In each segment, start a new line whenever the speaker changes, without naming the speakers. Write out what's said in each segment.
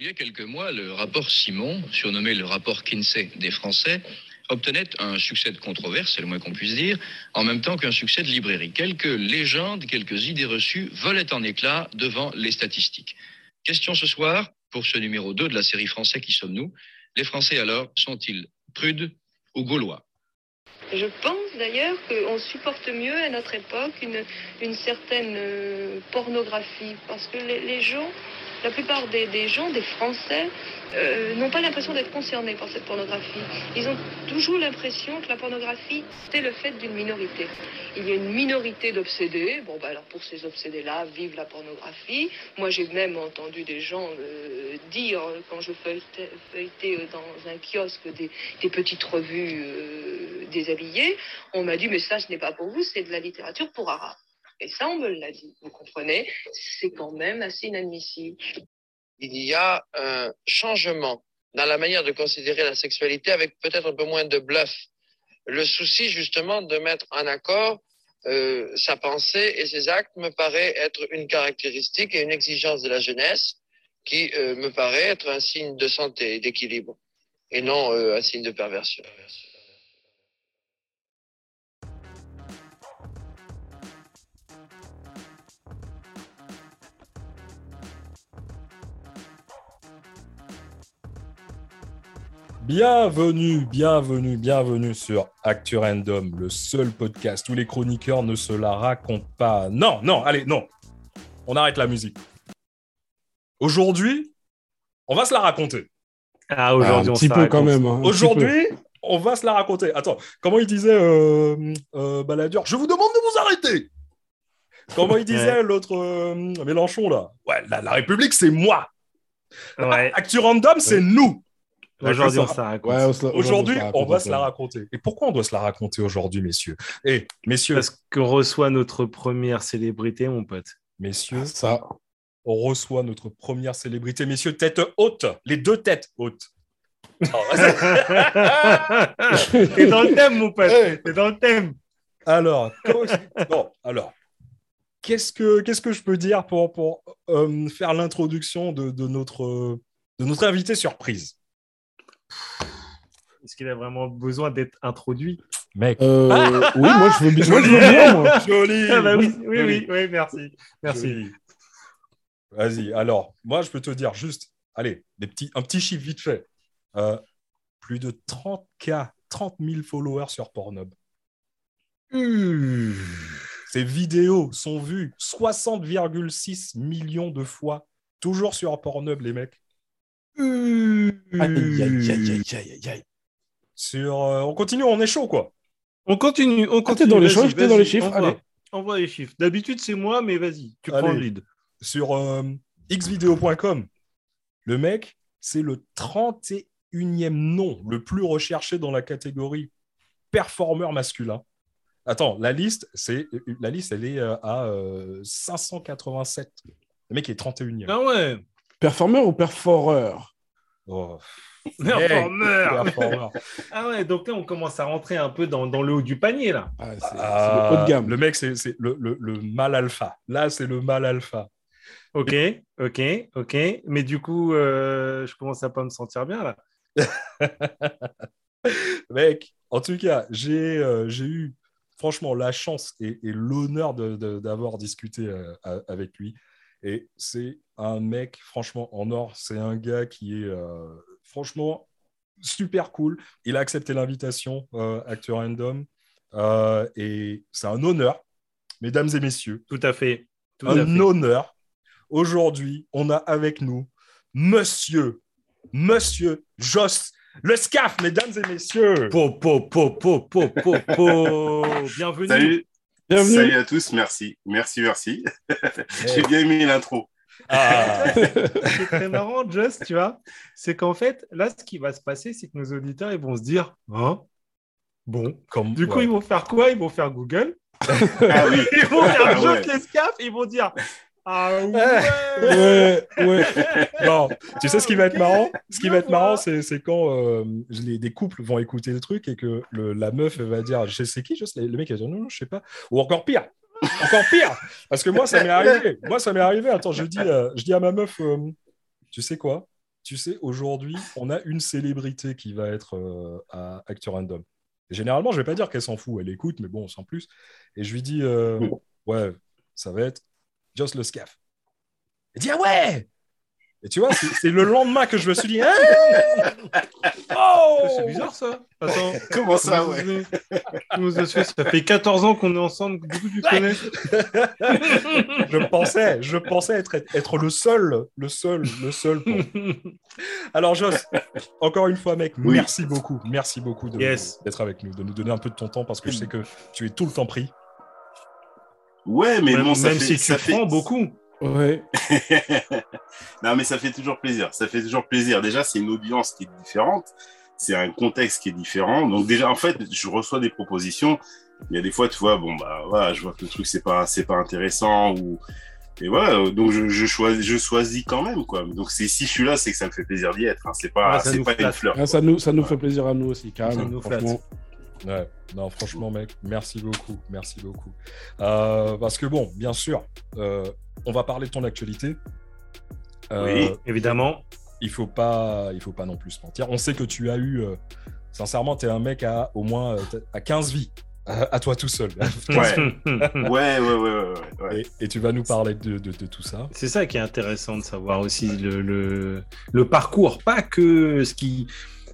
Il y a quelques mois, le rapport Simon, surnommé le rapport Kinsey des Français, obtenait un succès de controverse, c'est le moins qu'on puisse dire, en même temps qu'un succès de librairie. Quelques légendes, quelques idées reçues volaient en éclats devant les statistiques. Question ce soir, pour ce numéro 2 de la série Français qui sommes-nous, les Français alors sont-ils prudes ou gaulois?
Je pense d'ailleurs qu'on supporte mieux à notre époque une, certaine euh, pornographie, parce que les gens, la plupart des, gens, des Français, euh, n'ont pas l'impression d'être concernés par cette pornographie. Ils ont toujours l'impression que la pornographie, c'est le fait d'une minorité. Il y a une minorité d'obsédés. Bon, bah alors pour ces obsédés-là, vive la pornographie. Moi, j'ai même entendu des gens euh, dire, quand je feuilletais, euh, dans un kiosque des, petites revues déshabillées, on m'a dit, mais ça, ce n'est pas pour vous, c'est de la littérature pour arabes. Et ça, on me l'a dit. Vous comprenez? C'est quand même assez inadmissible.
il y a un changement dans la manière de considérer la sexualité avec peut-être un peu moins de bluff. Le souci justement de mettre en accord euh, sa pensée et ses actes me paraît être une caractéristique et une exigence de la jeunesse qui euh, me paraît être un signe de santé et d'équilibre et non euh, un signe de perversion.
Bienvenue, bienvenue, bienvenue sur Actu Random, le seul podcast où les chroniqueurs ne se la racontent pas. Non, non, allez, non. On arrête la musique. Aujourd'hui, on va se la raconter.
Ah, aujourd'hui,
un
on
petit
se la
peu
raconte.
quand même. hein,
Aujourd'hui, on va se la raconter. Attends, comment il disait euh, euh, Balladur? Je vous demande de vous arrêter. Comment il disait l'autre euh, Mélenchon là? Ouais, la, la République, c'est moi.
Ouais.
Actu Random, c'est nous.
Aujourd'hui, on se la raconte.
Ouais,
Aujourd'hui, on va
raconte,
se la raconter. Et pourquoi on doit se la raconter aujourd'hui, messieurs? Eh, messieurs,
Parce qu'on reçoit notre première célébrité, mon pote.
messieurs,
Ça.
on reçoit notre première célébrité, messieurs, tête haute, les deux têtes hautes.
T'es dans le thème, mon pote.
Hey.
T'es dans le thème.
Alors, alors, qu'est-ce que qu'est-ce que je peux dire pour pour euh, faire l'introduction de, de notre de notre invité surprise,
Est-ce qu'il a vraiment besoin d'être introduit?
Mec
Euh, oui, moi je veux bien. Moi, je veux bien moi.
Joli.
Ah bah oui, oui,
Joli.
oui, oui, merci. Merci.
Vas-y, alors, moi, je peux te dire juste, allez, des petits, un petit chiffre vite fait. Euh, plus de 30K, 30 000 followers sur Pornhub. Ces vidéos sont vues 60,6 millions de fois, toujours sur Pornhub, les mecs.
Aïe, aïe, aïe, aïe, aïe, aïe, aïe.
Sur, euh, on continue, on est chaud, quoi.
On continue, on continue.
Ah, t'es dans les chiffres, t'es dans
vas-y,
les chiffres,
envoie.
allez.
Envoie les chiffres. D'habitude, c'est moi, mais vas-y, tu
Allez.
prends le lead.
Sur euh, xvideo.com, le mec, c'est le 31e nom le plus recherché dans la catégorie performeur masculin. Attends, la liste, c'est la liste, elle est euh, à euh, 587. Le mec est 31e.
Ah ouais.
Performeur ou perforeur
Oh.
Performeur.
Performeur.
Ah ouais, donc là, on commence à rentrer un peu dans, dans le haut du panier, là.
ah, C'est c'est
Ah,
le haut de gamme.
Le mec, c'est c'est le, le, le mal alpha. Là, c'est le mal alpha.
Ok, ok, ok. Mais du coup, euh, je commence à pas me sentir bien, là.
Mec, en tout cas, j'ai euh, j'ai eu franchement la chance et, et l'honneur de- de- d'avoir discuté euh, avec lui. Et c'est un mec, franchement, en or. C'est un gars qui est euh, franchement super cool. Il a accepté l'invitation, euh, Acteur Random. Euh, et c'est un honneur, mesdames et messieurs,
Tout à fait. Tout à
un
fait.
honneur. Aujourd'hui, on a avec nous Monsieur, Monsieur Joss, le SCAF, mesdames et messieurs.
Po, po, po, po, po, po, po. Bienvenue.
Salut,
Bienvenue.
salut à tous, merci, merci, merci. J'ai bien aimé l'intro.
Ah,
Ce qui est très marrant, Just, tu vois, c'est qu'en fait, là, ce qui va se passer, c'est que nos auditeurs, ils vont se dire, hein, bon.
comme,
Du coup,
ouais.
ils vont faire quoi? Ils vont faire Google.
Ah oui,
Ils vont faire
Ah
Just
ouais.
Ils vont dire, ah ouais.
Ouais,
tu sais ce qui va être marrant? Ce qui va être marrant, c'est c'est quand euh, les, des couples vont écouter le truc et que le- la meuf elle va dire Je sais qui, je sais. Le mec va dire Non, non, je sais pas. Ou encore pire. Encore pire. Parce que moi, ça m'est arrivé. Moi, ça m'est arrivé. Attends, je dis, euh, je dis à ma meuf euh, Tu sais quoi? Tu sais, aujourd'hui, on a une célébrité qui va être euh, à Acteur Random. Et généralement, je vais pas dire qu'elle s'en fout, elle écoute, mais bon, sans plus. Et je lui dis, euh, ouais, ça va être Just le Scaf. Elle dit, ah ouais Et tu vois, c'est c'est le lendemain que je me suis dit, Ah oh
C'est bizarre ça. Attends.
Comment ça, ouais?
fait? Comment ça fait? Ça fait 14 ans qu'on est ensemble, du coup tu connais
je pensais, je pensais être, être le seul, le seul, le seul. pour- Alors, Joss, encore une fois, mec,
Oui.
merci beaucoup, merci beaucoup de-
Yes.
d'être avec nous, de nous donner un peu de ton temps parce que je sais que tu es tout le temps pris.
Ouais, mais
Même,
bon, ça
même
fait,
si tu
fait
prends beaucoup.
Ouais.
non, mais ça fait toujours plaisir. Ça fait toujours plaisir. Déjà, c'est une audience qui est différente. C'est un contexte qui est différent. Donc déjà, en fait, je reçois des propositions. Il y a des fois, tu vois, bon bah voilà, je vois que le truc c'est pas c'est pas intéressant ou et voilà. Donc je, je choisis je choisis quand même quoi. Donc c'est si je suis là, c'est que ça me fait plaisir d'y être. hein. C'est pas
Ah,
c'est pas une fleur.
Ah, ça nous, ça nous fait plaisir à nous aussi, carrément.
Ça nous.
Ouais, non, franchement, mec, merci beaucoup, merci beaucoup. Euh, parce que bon, bien sûr, euh, on va parler de ton actualité. Euh,
Oui.
Évidemment.
il faut pas, il faut pas non plus se mentir. On sait que tu as eu, sincèrement, tu es un mec à au moins à 15 vies, à, à toi tout seul.
Ouais. Ouais, ouais, ouais, ouais, ouais, ouais.
et, et tu vas nous parler de, de- de tout ça.
C'est ça qui est intéressant de savoir aussi le, le, le parcours, pas que ce qui,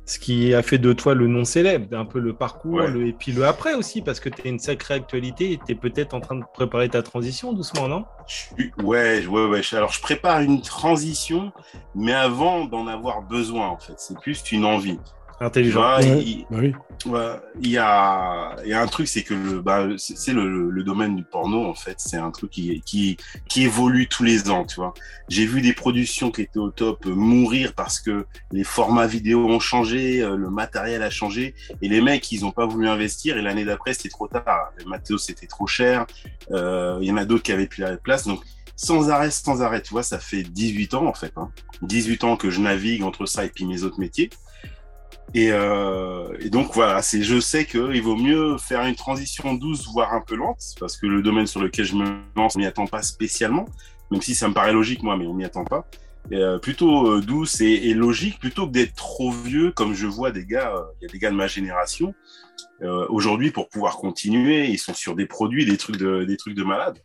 ce qui a fait de toi le nom célèbre, un peu le parcours
Ouais.
le- et puis le après aussi, parce que tu as une sacrée actualité et tu es peut-être en train de préparer ta transition doucement, non?
Ouais, ouais, ouais. Alors, je prépare une transition, mais avant d'en avoir besoin, en fait. C'est plus une envie.
Intelligent.
vois,
Ouais.
il,
Bah oui.
ouais, il y a, il y a un truc, c'est que le, bah, c'est le, le domaine du porno, en fait. C'est un truc qui, qui, qui évolue tous les ans, tu vois. J'ai vu des productions qui étaient au top euh, mourir parce que les formats vidéo ont changé, euh, le matériel a changé, et les mecs, ils ont pas voulu investir, et l'année d'après, c'était trop tard. Le matos, c'était trop cher. Euh, Il y en a d'autres qui avaient plus la place, donc sans arrêt, sans arrêt, tu vois, ça fait 18 ans en fait. Hein. 18 ans que je navigue entre ça et puis mes autres métiers. Et, euh, et donc voilà, c'est, je sais qu'il vaut mieux faire une transition douce, voire un peu lente, parce que le domaine sur lequel je me lance, on m'y attend pas spécialement, même si ça me paraît logique moi, mais on m'y attend pas. Euh, plutôt euh, douce et, et logique, plutôt que d'être trop vieux, comme je vois des gars, euh, il y a des gars de ma génération euh, aujourd'hui pour pouvoir continuer, ils sont sur des produits, des trucs de, des trucs de malade.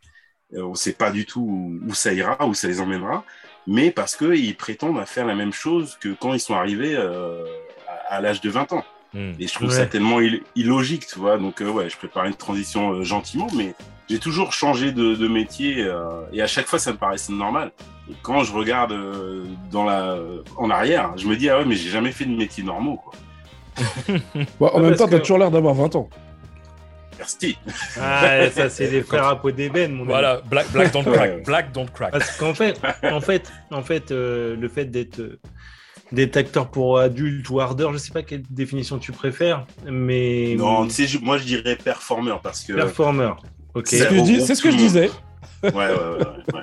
On sait pas du tout où, où ça ira, où ça les emmènera, mais parce qu'ils prétendent à faire la même chose que quand ils sont arrivés euh, à, l'âge de 20 ans.
Hmm.
Et je trouve
Ouais.
ça tellement ill- illogique, tu vois. Donc, euh, ouais, je prépare une transition euh, gentiment, mais j'ai toujours changé de, de métier euh, et à chaque fois, ça me paraissait normal. Et quand je regarde euh, dans la, en arrière, je me dis, ah ouais, mais j'ai jamais fait de métier normaux, quoi.
Bon, en même temps, t'as
que-
toujours l'air d'avoir 20 ans.
Merci.
Ah, ça, c'est les frères à peau d'ébène, mon ami.
Voilà, Black, Black don't crack, Black don't crack.
Parce qu'en fait, en fait, en fait euh, le fait d'être d'être acteur pour adultes ou ardeur, je sais pas quelle définition tu préfères, mais
Non, tu sais, je- moi, je dirais performeur parce que.
performer. Ok.
C'est ce que je, dis- ce que je disais.
Ouais, ouais, ouais, ouais, ouais.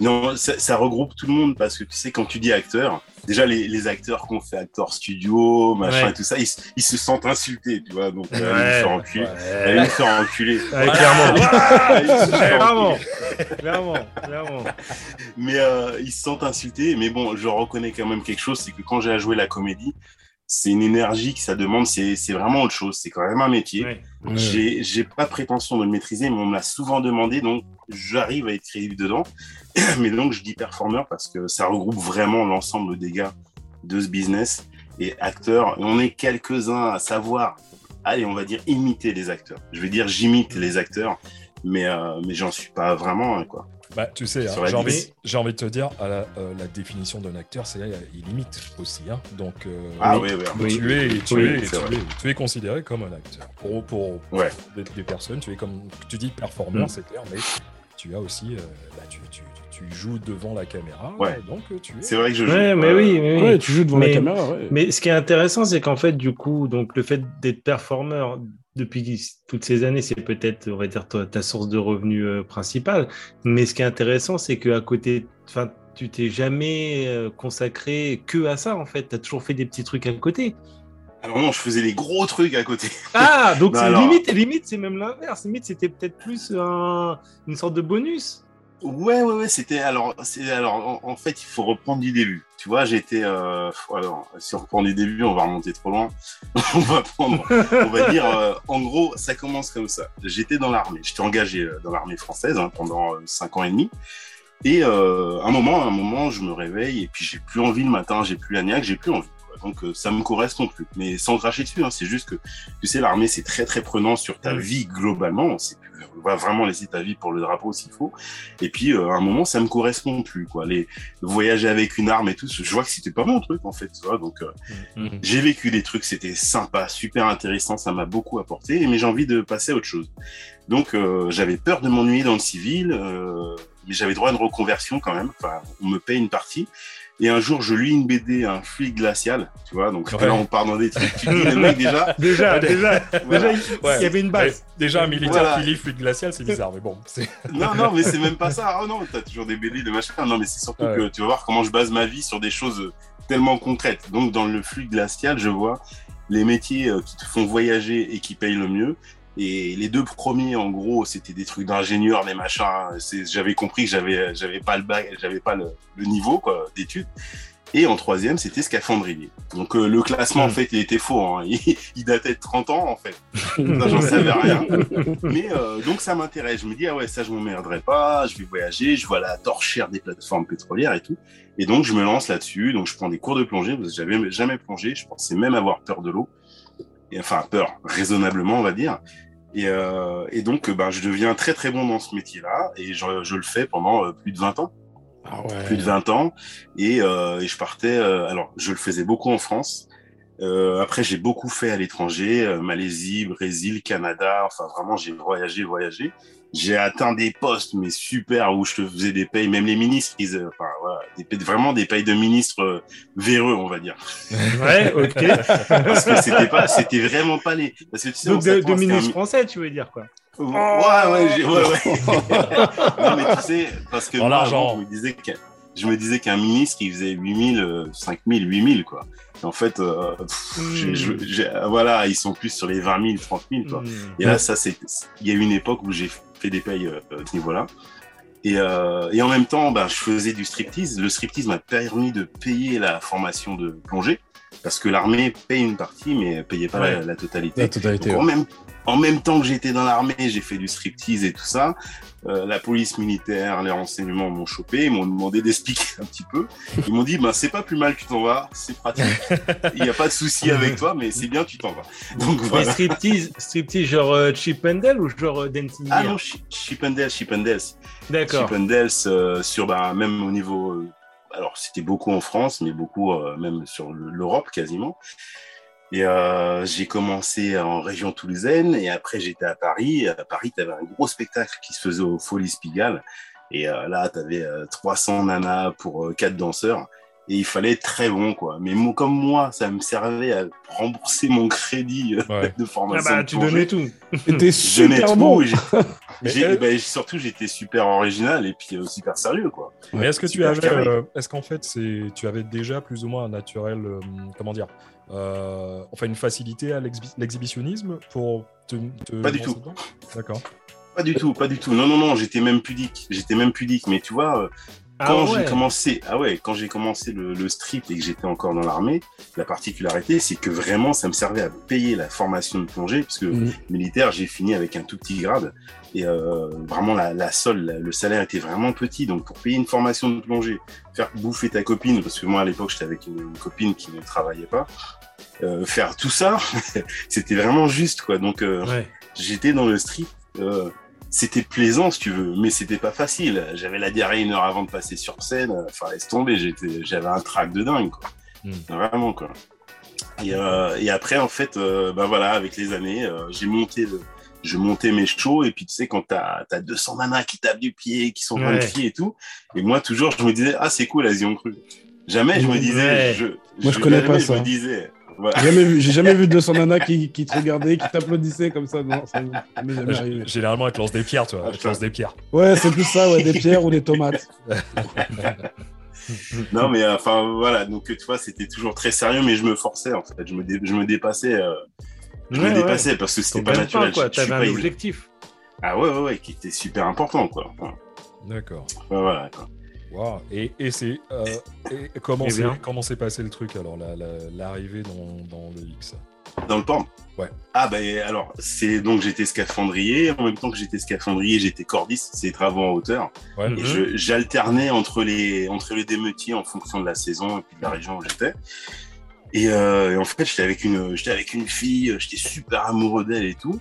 Non, ça, ça regroupe tout le monde parce que tu sais, quand tu dis acteur, déjà les, les acteurs qu'on fait acteur studio, machin
Ouais.
et tout ça, ils, se- ils se sentent insultés, tu vois. Donc, euh,
Ouais.
allez nous faire enculer. Allez
Ouais,
nous faire enculer.
ouais, clairement.
Ils
clairement, clairement.
Mais euh, ils se sentent insultés. Mais bon, je reconnais quand même quelque chose, c'est que quand j'ai à jouer la comédie, c'est une énergie que ça demande, c'est c'est vraiment autre chose. C'est quand même un métier.
Ouais.
Ouais.
J'ai j'ai pas prétention de le maîtriser, mais on me l'a souvent demandé, donc j'arrive à être crédible dedans. mais donc je dis performeur parce que ça regroupe vraiment l'ensemble des gars de ce business et acteurs. Et on est quelques-uns à savoir, allez, on va dire imiter les acteurs. Je vais dire j'imite les acteurs, mais euh, mais j'en suis pas vraiment un, quoi.
Bah, tu sais, hein, j'ai envie, envie de te dire, à la, euh, la définition d'un acteur, c'est il limite aussi. hein. Donc, euh,
Ah
oui,
oui, oui.
Oui.
tu, es, tu,
Oui,
es,
c'est
tu,
vrai.
es, tu es considéré comme un acteur. Pour, pour
Ouais.
des, des personnes, tu es comme tu dis performeur,
Mm.
c'est clair, mais tu as aussi, euh, bah, tu, tu, joues devant la caméra,
Ouais.
donc tu es.
C'est vrai que je joue.
Ouais, mais
euh,
oui, mais oui.
Ouais, tu joues devant
Mais-
la caméra, ouais.
Mais ce qui est intéressant, c'est qu'en fait, du coup, donc le fait d'être performeur depuis toutes ces années, c'est peut-être, on va dire, ta, ta source de revenus euh, principale. Mais ce qui est intéressant, c'est qu'à côté, enfin, tu t'es jamais euh, consacré que à ça, en fait. Tu as toujours fait des petits trucs à côté.
Alors non, je faisais des gros trucs à côté.
Ah, donc
Non, alors-
limite, limite, c'est même l'inverse. Limite, c'était peut-être plus un- une sorte de bonus.
Ouais, ouais, ouais, c'était alors, c'est alors en, en fait, il faut reprendre du début. Tu vois, j'étais, euh, alors, si on reprend du début, on va remonter trop loin. on va prendre, on va dire, euh, en gros, ça commence comme ça. J'étais dans l'armée, j'étais engagé euh, dans l'armée française hein, pendant euh, cinq ans et demi. Et euh, un moment, un moment, je me réveille et puis j'ai plus envie le matin, j'ai plus la niaque, j'ai plus envie. quoi. Donc euh, ça me correspond plus. Mais sans cracher dessus, hein, c'est juste que tu sais, l'armée c'est très très prenant sur ta vie globalement. C'est va vraiment laisser ta vie pour le drapeau s'il faut. Et puis euh, à un moment, ça me correspond plus quoi. Les voyager avec une arme et tout, je vois que c'était pas mon truc en fait. Tu vois, donc euh,
Mhm.
j'ai vécu des trucs, c'était sympa, super intéressant, ça m'a beaucoup apporté, mais j'ai envie de passer à autre chose. Donc euh, j'avais peur de m'ennuyer dans le civil, euh, mais j'avais droit à une reconversion quand même. Enfin, on me paye une partie. Et un jour, je lis une BD, un fluide glacial, tu vois. Donc
Ouais.
là, on part dans des trucs. Tu dis, déjà,
Déjà, déjà,
voilà.
déjà, il
Ouais.
il y avait une base.
Ouais, déjà, un militaire
Voilà.
qui lit fluide glacial, c'est bizarre, mais bon.
Non, non, mais c'est même pas ça. Oh non, t'as toujours des BD, de machin. Non, mais c'est surtout
Ouais.
que tu vas voir comment je base ma vie sur des choses tellement concrètes. Donc, dans le flux glacial, je vois les métiers euh, qui te font voyager et qui payent le mieux. Et les deux premiers, en gros, c'était des trucs d'ingénieurs, des machins. J'avais compris que j'avais, j'avais pas le bac, j'avais pas le, le niveau, quoi, d'études. Et en troisième, c'était scaphandrier. Donc, euh, le classement, en
Mm.
fait, il était faux. Hein. Il, il datait de 30 ans, en fait. J'en savais rien. Mais euh, donc ça m'intéresse. Je me dis, ah ouais, ça, je m'emmerderai pas. Je vais voyager. Je vois la torchère des plateformes pétrolières et tout. Et donc, je me lance là-dessus. Donc, je prends des cours de plongée parce que j'avais jamais plongé. Je pensais même avoir peur de l'eau. Et, enfin, peur, raisonnablement, on va dire. Et, euh, et donc, ben, je deviens très, très bon dans ce métier-là. Et je, je le fais pendant euh, plus de 20 ans
Ah ouais.
plus de 20 ans et, euh, et je partais euh, alors je le faisais beaucoup en France Euh, après j'ai beaucoup fait à l'étranger euh, Malaisie Brésil Canada enfin vraiment j'ai voyagé voyagé j'ai atteint des postes mais super où je te faisais des payes même les ministres ils, euh, enfin voilà des payes- vraiment des payes de ministres euh, véreux on va dire
Ouais, ok.
parce que c'était pas c'était vraiment pas les parce que tu sais
Donc
on
de,
s'attend
de
à ce qu'un
ministre
mi-
français, tu veux dire quoi
Ouais, ouais, j'ai- ouais, ouais. non, mais tu sais, parce que
Dans l'argent.
je me disais que- je me disais qu'un ministre, il faisait 8000, euh, 5000, 8000, quoi. Et en fait, euh, pff,
Mm.
j'ai- je- j'ai- voilà, ils sont plus sur les 20 000, 30 000, quoi.
Hmm.
Et là, ça, c'est, il y a eu une époque où j'ai fait des payes euh, à ce niveau-là. Et, euh, et en même temps, ben, je faisais du striptease. Le striptease m'a permis de payer la formation de plongée. Parce que l'armée paye une partie, mais payait pas la,
Ouais.
la totalité.
La totalité.
Donc, en, même, en même temps que j'étais dans l'armée, j'ai fait du striptease et tout ça. Euh, la police militaire, les renseignements m'ont chopé, ils m'ont demandé d'expliquer un petit peu. Ils m'ont dit, bah, c'est pas plus mal que tu t'en vas, c'est pratique. Il n'y a pas de souci avec toi, mais c'est bien, tu t'en vas. Donc
Mais
voilà.
striptease, striptease genre euh, Chip and Dale ou genre euh, Dancing
Ah non, Chi- Chip and Dale, Chip and Dale.
D'accord.
Chip and Dale, euh, sur, bah, même au niveau, euh, alors c'était beaucoup en France, mais beaucoup euh, même sur le- l'Europe quasiment. Et euh, j'ai commencé en région toulousaine et après j'étais à Paris. À Paris, tu avais un gros spectacle qui se faisait au Folies Pigalle. Et euh, là, tu avais 300 nanas pour euh, quatre danseurs. Et il fallait être très bon, quoi. Mais moi, comme moi, ça me servait à rembourser mon crédit euh,
Ouais.
de
Ah
formation.
bah
de
tu donnais tout.
Donnais
super
tout
bon.
j'ai-
euh,
ben, surtout, j'étais super original et puis euh, super sérieux, quoi.
Mais est-ce que tu avais, euh, est-ce qu'en fait, c'est, tu avais déjà plus ou moins un naturel, euh, comment dire, euh, enfin une facilité à l'exhi- l'exhibitionnisme pour te, te
Pas du tout.
D'accord.
Pas du tout, pas du tout. Non, non, non, j'étais même pudique. J'étais même pudique. Mais tu vois, euh,
Ah
quand
ouais.
j'ai commencé, ah ouais, quand j'ai commencé le, le strip et que j'étais encore dans l'armée, la particularité, c'est que vraiment, ça me servait à payer la formation de plongée, parce que
Mhm.
militaire, j'ai fini avec un tout petit grade. Et euh, vraiment, la, la le salaire était vraiment petit. Donc, pour payer une formation de plongée, faire bouffer ta copine, parce que moi, à l'époque, j'étais avec une, une copine qui ne travaillait pas, euh, faire tout ça, c'était vraiment juste, quoi. Donc, euh,
Ouais.
j'étais dans le strip. euh, c'était plaisant, si tu veux, mais c'était pas facile. J'avais la diarrhée une heure avant de passer sur scène. Enfin, laisse tomber. J'étais, j'avais un trac de dingue, quoi.
Mm.
Vraiment, quoi. Et, euh, et après, en fait, euh, ben voilà, avec les années, euh, j'ai monté le, je montais mes shows et puis tu sais quand t'as as 200 nanas qui tapent du pied, qui sont de
Ouais.
et tout, et moi toujours je me disais ah c'est cool elles y ont cru. Jamais je me disais
Ouais.
je,
Moi, je connais
jamais
pas
je
ça.
me disais
J'ai jamais vu, j'ai jamais vu 200 nanas qui, qui te regardaient, qui t'applaudissaient comme ça. Non, ça m'est jamais arrivé.
Généralement, elle te lance des pierres, tu vois. Elle te lance des pierres.
Ouais, c'est plus ça, ouais, des pierres ou des tomates.
Non, mais euh, enfin voilà, donc tu vois, c'était toujours très sérieux, mais je me forçais en fait, je me, dé- je me dépassais, euh, je
Ouais,
me
ouais.
dépassais parce que c'était pas naturel. suis
T'avais un
pas-
objectif.
Ah ouais, ouais, ouais, qui était super important quoi. Enfin,
D'accord.
Ouais, voilà, quoi.
Wow. Et, et c'est euh, comment
Eh
c'est comment s'est passé le truc alors la- la- l'arrivée dans, dans le X?
Dans le porn
Ouais.
Ah ben alors, c'est donc j'étais scaphandrier, en même temps que j'étais scaphandrier, j'étais cordiste, c'est travaux en hauteur.
Ouais.
Et je- j'alternais entre les, entre les démeutiers en fonction de la saison et puis de la région où j'étais. Et, euh, et en fait, j'étais avec une, j'étais avec une fille, j'étais super amoureux d'elle et tout.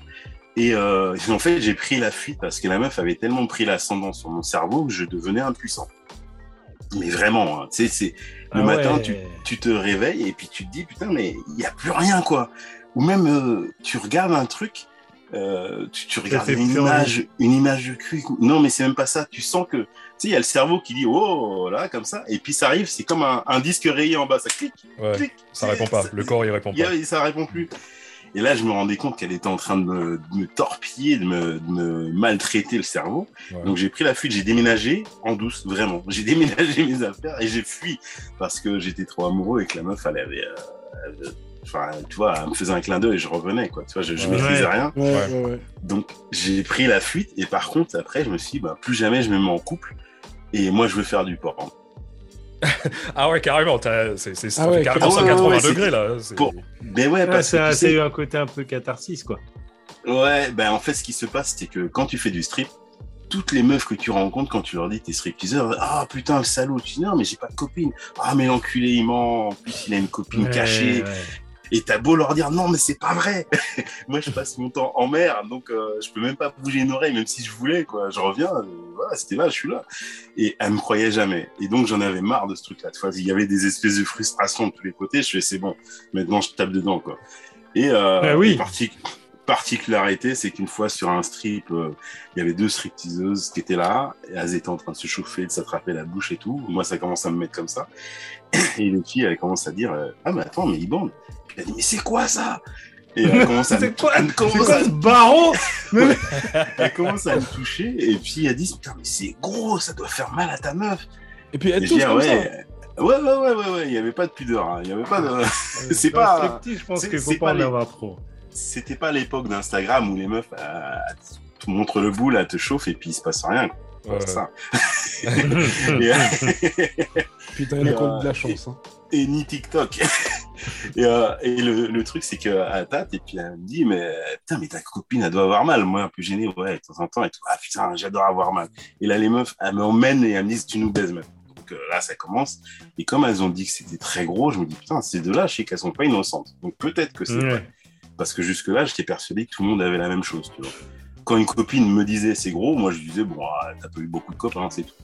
Et, euh, et en fait, j'ai pris la fuite parce que la meuf avait tellement pris l'ascendant sur mon cerveau que je devenais impuissant. Mais vraiment, hein, tu sais, c'est le
Ah
matin,
ouais.
tu, tu te réveilles et puis tu te dis putain, mais il n'y a plus rien quoi. Ou même euh, tu regardes un truc, euh, tu, tu regardes une image, une image de cul. Non, mais c'est même pas ça. Tu sens que, tu sais, il y a le cerveau qui dit oh là comme ça, et puis ça arrive, c'est comme un, un disque rayé en bas, ça clique,
Ouais.
clique.
Ça répond pas.
Ça-
Le corps il répond pas.
a- ça répond plus. Et là, je me rendais compte qu'elle était en train de me, de me torpiller, de me, de me maltraiter le cerveau.
Ouais.
Donc j'ai pris la fuite, j'ai déménagé en douce, vraiment. J'ai déménagé mes affaires et j'ai fui parce que j'étais trop amoureux et que la meuf, elle avait, euh, elle- enfin, tu vois, elle me faisait un clin d'œil et je revenais, quoi. Tu vois, je, je
Ouais.
maîtrisais rien.
Ouais.
Donc j'ai pris la fuite et par contre, après, je me suis dit, bah, plus jamais je me mets en couple et moi, je veux faire du porn.
Ah ouais carrément. C'est ça
Ah ouais,
carrément
carrément.
180
Ouais, ouais,
degrés là.
Mais ouais,
Ah,
parce
c'est
que
un,
tu sais-
c'est un côté un peu catharsis, quoi.
Ouais, ben en fait, ce qui se passe, c'est que quand tu fais du strip, toutes les meufs que tu rencontres, quand tu leur dis t'es stripteaseur, ah putain, le salaud, tu dis non, mais j'ai pas de copine. Ah, mais l'enculé, il ment. En plus, il a une copine
Ouais,
cachée. Et t'as beau leur dire non, mais c'est pas vrai. Moi, je passe mon temps en mer, donc euh, je peux même pas bouger une oreille, même si je voulais, quoi. Je reviens, euh, voilà, c'était là, je suis là. Et elle me croyait jamais. Et donc, j'en avais marre de ce truc-là. Tu vois, il y avait des espèces de frustrations de tous les côtés. Je fais, c'est bon, maintenant, je tape dedans, quoi. Et, euh,
Ah oui.
et parti- particularité, c'est qu'une fois sur un strip, euh, il y avait deux stripteaseuses qui étaient là, et elles étaient en train de se chauffer, de s'attraper la bouche et tout. Moi, ça commence à me mettre comme ça. Et les filles, elles commencent à dire, euh, ah, mais attends, mais il bande. Elle dit, mais c'est quoi ça? Et elle commence à, me-
quoi,
elle commence à-
ce baron?
Elle commence à me toucher, et puis elle dit, putain, mais c'est gros, ça doit faire mal à ta meuf.
Et puis elle touche
ah
comme ça.
ouais, ouais, ouais, ouais, ouais, ouais, il n'y avait pas de pudeur, hein. il n'y avait pas de... C'est pas-
striptease, Je pense
c'est-
qu'il faut
c'est
pas
pas
en
les-
avoir trop.
c'était pas l'époque d'Instagram où les meufs euh, te montrent le boule, elles te chauffent et puis il se passe rien.
Ouais.
Ça. et,
Putain, il a encore
euh,
de la chance. hein.
et ni TikTok. Et euh, et le, le truc, c'est qu'elle tâte et puis elle me dit Mais putain, mais ta copine, elle doit avoir mal. Moi, un peu gêné, ouais, de temps en temps. Et tout. Ah putain, j'adore avoir mal. Et là, les meufs, elles m'emmènent et elles me disent Tu nous baises, meuf. Donc euh, là, ça commence. Et comme elles ont dit que c'était très gros, je me dis Putain, ces deux-là, je sais qu'elles sont pas innocentes. Donc peut-être que c'est vrai. Parce que jusque-là, j'étais persuadé que tout le monde avait la même chose. Tu vois. Quand une copine me disait c'est gros, moi je disais bon, ah, t'as pas eu beaucoup de copains, c'est tout.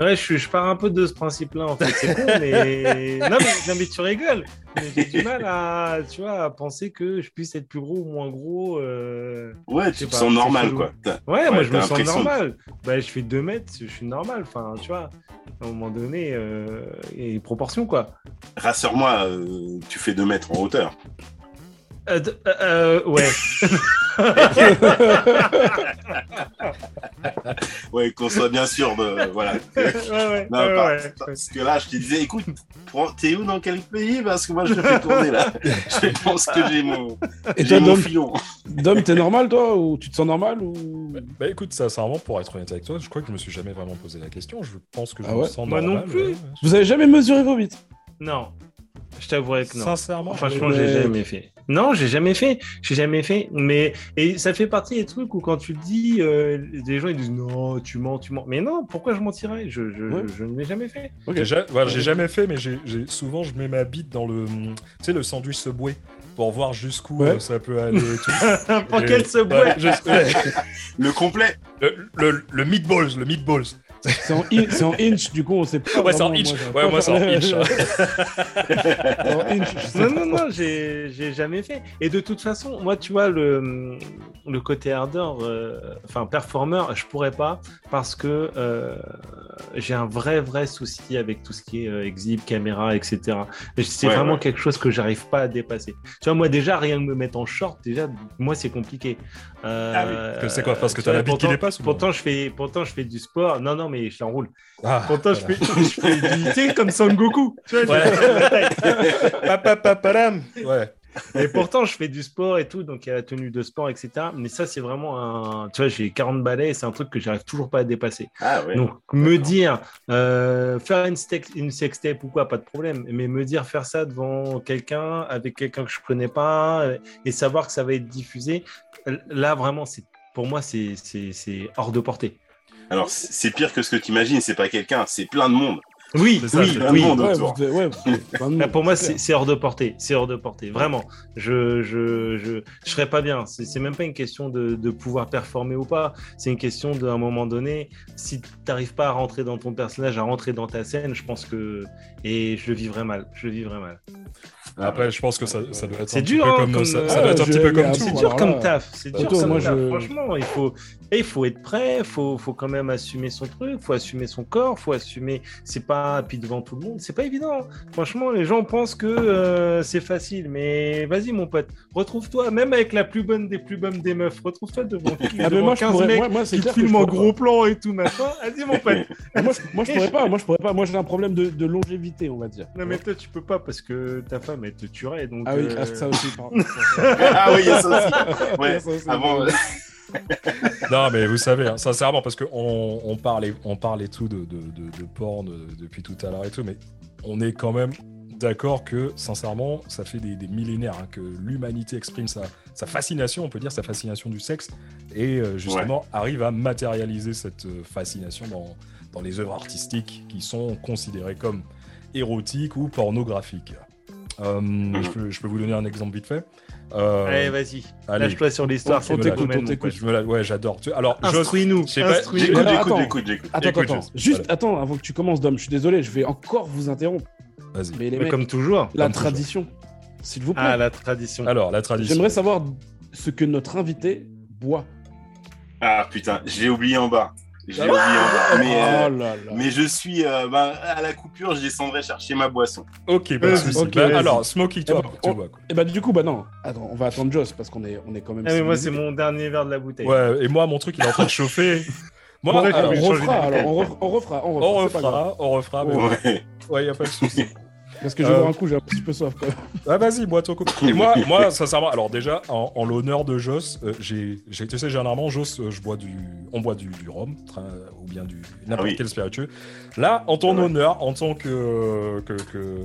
Ouais, je, je pars un peu de ce principe-là, en fait. C'est con, mais... Non, mais... non, mais tu rigoles. Mais j'ai du mal à, tu vois, à penser que je puisse être plus gros ou moins gros. euh.
Ouais, tu te
pas,
sens normal
chelou.
quoi.
Ouais,
Ouais,
moi, je me sens normal. Bah, je fais 2 mètres, je suis normal. Enfin, tu vois, à un moment donné, euh... et proportion, quoi.
Rassure-moi, euh, tu fais 2 mètres en hauteur.
Euh, euh, euh, ouais.
Ouais, qu'on soit bien sûr de. Voilà.
ouais, ouais,
Non,
ouais,
pas-
ouais.
Parce que là, je te disais, écoute, prends- t'es où dans quel pays? Parce que moi, je te fais tourner là. Je pense que j'ai mon,
Et
j'ai
toi,
mon
Dom,
filon.
Dom, t'es normal, toi Ou tu te sens normal ou...
Bah, bah, écoute, sincèrement, pour être honnête avec toi, je crois que je me suis jamais vraiment posé la question. Je pense que je
Ah
me
ouais?
sens
Moi non
normal.
plus.
ouais, ouais.
Vous avez jamais mesuré vos bites?
Non. Je t'avouerais que non.
Sincèrement,
Franchement, j'ai jamais fait. Non, j'ai jamais fait. J'ai jamais fait. Mais et ça fait partie des trucs où quand tu le dis, euh, les gens ils disent non, tu mens, tu mens. Mais non, pourquoi je mentirais? Je, je,
Ouais.
je ne l'ai jamais fait.
Ok.
J'ai ja- voilà, j'ai jamais fait, mais j'ai souvent je mets ma bite dans le, tu sais, le sandwich Subway pour voir jusqu'où
Ouais.
euh, ça peut aller. Et tout.
Pour
Et-
quel
ouais, juste- ouais.
Le complet.
le, le, le meatballs, le meatballs.
C'est en, in- c'est en inch, du coup, on sait pas.
Ouais, c'est en inch.
j'ai
Ouais, moi, c'est en inch.
en inch, je sais
Non, non, non, j'ai j'ai jamais fait. Et de toute façon, moi, tu vois, le, le côté ardeur, euh, enfin, performeur, je pourrais pas parce que euh, j'ai un vrai, vrai souci avec tout ce qui est euh, exhib, caméra, etc. Et C'est
Ouais,
vraiment
ouais.
quelque chose que j'arrive pas à dépasser. Tu vois, moi, déjà, rien que me mettre en short, déjà, moi, c'est compliqué. Euh,
Ah oui.
C'est quoi Parce que
tu
la bite qui dépasse ou
Pourtant, je fais, pourtant, je fais du sport. Non, non, mais je l'enroule.
Ah,
Pourtant, je fais, je fais du, tu sais, comme Son Goku. Tu vois,
Ouais.
je-
Papapapadam. Ouais.
Et pourtant, je fais du sport et tout, donc il y a la tenue de sport, etc. Mais ça, c'est vraiment un. Tu vois, j'ai 40 balais et c'est un truc que j'arrive toujours pas à dépasser.
Ah ouais.
Donc, me dire, euh, faire une, steak- une sextape ou quoi, pas de problème. Mais me dire faire ça devant quelqu'un, avec quelqu'un que je connais pas, euh, et savoir que ça va être diffusé, euh, là, vraiment, c'est pour moi, c'est c'est- c'est hors de portée.
Alors, c'est pire que ce que tu imagines, c'est pas quelqu'un, c'est plein de monde.
Oui,
ça,
oui,
plein de
oui.
monde
Ouais,
autour.
vous devez- ouais, plein de monde,
pour moi,
c'est
hors de portée. C'est hors de portée. Vraiment. Je je, je, je serais pas bien. C'est même pas une question de, de pouvoir performer ou pas. C'est une question d'un moment donné. Si tu n'arrives pas à rentrer dans ton personnage, à rentrer dans ta scène, je pense que. Et je le vivrais mal. Je le vivrais mal.
Après, je pense que ça, ça doit être
C'est
un petit
dur,
peu
hein,
comme,
comme,
ça,
euh,
ça doit être un
je-
petit peu comme
mais
tout.
C'est dur comme taf. C'est dur comme taf.
je-
Franchement, il faut, et il faut être prêt. Il faut, faut quand même assumer son truc. Il faut assumer son corps. Il faut assumer. C'est pas puis devant tout le monde. C'est pas évident. Franchement, les gens pensent que euh, c'est facile, mais vas-y, mon pote, retrouve-toi. Même avec la plus bonne des plus bonnes des meufs, retrouve-toi devant,
Ah, mais
devant
moi, je
15
pourrais,
mecs
moi, moi, c'est
qui filment en gros plan et tout machin. Vas-y, mon pote.
pas. Moi, je, moi, je pourrais pas. Moi, je pourrais pas. Moi, j'ai un problème de, de longévité, on va dire.
Non, mais toi, tu peux pas parce que ta femme, te tuerait. Donc,
Ah oui,
euh,
ah, ça aussi. pardon.
ah oui, il y a ça aussi.
Il y
Ouais,
a ça aussi.
avant, euh,
Non, mais vous savez, hein, sincèrement, parce qu'on on parle, et- on parle et tout de, de, de, de porn euh, depuis tout à l'heure et tout, mais on est quand même d'accord que, sincèrement, ça fait des, des millénaires hein, que l'humanité exprime sa, sa fascination, on peut dire sa fascination du sexe, et euh, justement arrive à matérialiser cette euh, fascination dans, dans les œuvres artistiques qui sont considérées comme érotiques ou pornographiques. Euh, je, peux, je peux vous donner un exemple vite fait. Euh,
Allez, vas-y.
allez,
Lâche-toi sur l'histoire.
On
c'est
t'écoute,
on t'écoute.
ouais, j'adore. Alors,
Instruis-nous.
J'écoute, j'écoute,
attends. Attends,
Écoute,
attends,
juste,
attends. Juste,
voilà.
attends, avant que tu commences, Dom, je suis désolé, je vais encore vous interrompre.
vas-y.
Mais les
Mais
mecs,
comme toujours.
la
comme toujours.
tradition, s'il vous plaît.
Ah, la tradition.
Alors, la tradition.
J'aimerais savoir ce que notre invité boit.
Ah putain, je l'ai oublié en bas. Oublié. Mais, euh,
oh là là.
mais je suis euh, bah, à la coupure, je descendrai chercher ma boisson.
Ok, pas de Bah, alors, Smokey, toi,
Eh ben,
tu
on-
vois quoi
Et bah du coup, bah non. Attends, on va attendre Joss parce qu'on est, on est quand même.
Ah, mais moi, c'est mon dernier verre de la bouteille.
Ouais, et moi, mon truc, il est en train de chauffer. Moi,
Bon,
alors,
on refera, alors, on refera, on refera, on refera,
on refera, on refera. mais
Ouais.
ouais,
Ouais.
y a pas de souci.
Parce que je vais
Euh,
boire un coup, j'ai un petit peu soif même.
Ah, vas-y, bois ton coup. Et moi, moi, sincèrement, alors déjà, en, en l'honneur de Joss, euh, j'ai, tu sais, généralement, Joss, euh, je bois du, on boit du, du rhum, ou bien du n'importe
Ah oui.
quel spiritueux. Là, en ton
Ouais.
honneur, en tant que, que, que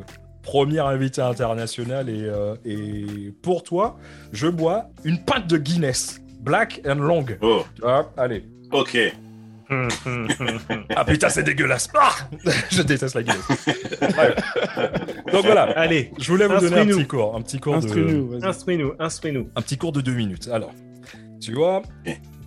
premier invité international et, euh, et pour toi, je bois une pinte de Guinness, Black and Long.
Oh,
vois, allez.
ok.
Ah putain, c'est dégueulasse. Ah je déteste la Guinness. Ouais. Donc voilà,
Allez,
je voulais vous donner un petit cours, un petit cours de,
Instruis-nous, vas-y.
instruis-nous, instruis-nous.
un petit cours de deux minutes. Alors, tu vois,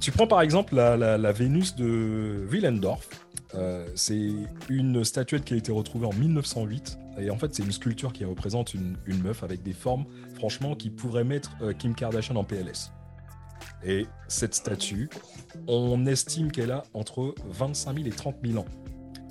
tu prends par exemple la, la- la Vénus de Willendorf. Euh, c'est une statuette qui a été retrouvée en 1908. Et en fait, c'est une sculpture qui représente une, une meuf avec des formes, franchement, qui pourrait mettre euh, Kim Kardashian en PLS. Et cette statue, on estime qu'elle a entre 25 000 et 30 000 ans.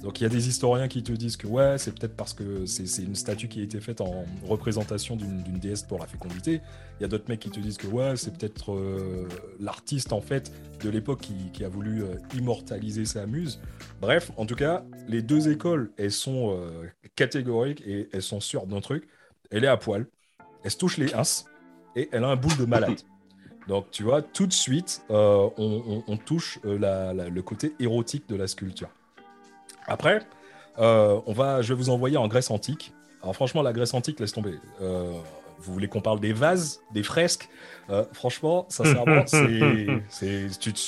Donc il y a des historiens qui te disent que ouais, c'est peut-être parce que c'est une statue qui a été faite en représentation d'une déesse pour la fécondité. Il y a d'autres mecs qui te disent que ouais, c'est peut-être euh, l'artiste en fait de l'époque qui, qui a voulu euh, immortaliser sa muse. Bref, en tout cas, les deux écoles, elles sont euh, catégoriques et elles sont sûres d'un truc. Elle est à poil, elle se touche les ins et elle a un boule de malade. Donc tu vois, tout de suite, euh, on, on- on touche euh, la- la- le côté érotique de la sculpture. Après, euh, on va, je vais vous envoyer en Grèce antique. Alors franchement, la Grèce antique, laisse tomber. Euh, vous voulez qu'on parle des vases, des fresques? Franchement, sincèrement, c'est,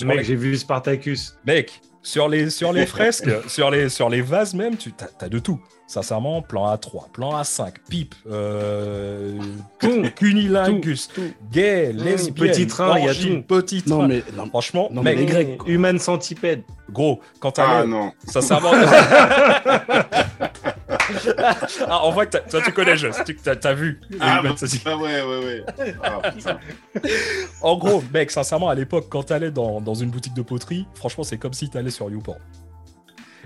Mec, j'ai vu Spartacus.
Mec, sur les, sur les fresques, sur les, sur les vases même, tu as, de tout. Sincèrement, plan A3, plan A5, pipe, euh,
Tout,
cunilingus,
tout.
gay,
Mmh,
lesbienne,
petit train, il y a tout.
petit train.
Non mais non,
Franchement,
Non, mais
mec,
les Grecs.
Human centipède.
gros, quand t'as
Ah non.
Sincèrement. ah, on voit que toi tu connais juste, tu t'as, t'as vu.
Ah, bah,
ça, c'est-
ah ouais, ouais, ouais. Ah.
En gros, mec, sincèrement, à l'époque, quand t'allais dans, dans une boutique de poterie, franchement, c'est comme si t'allais sur YouPorn.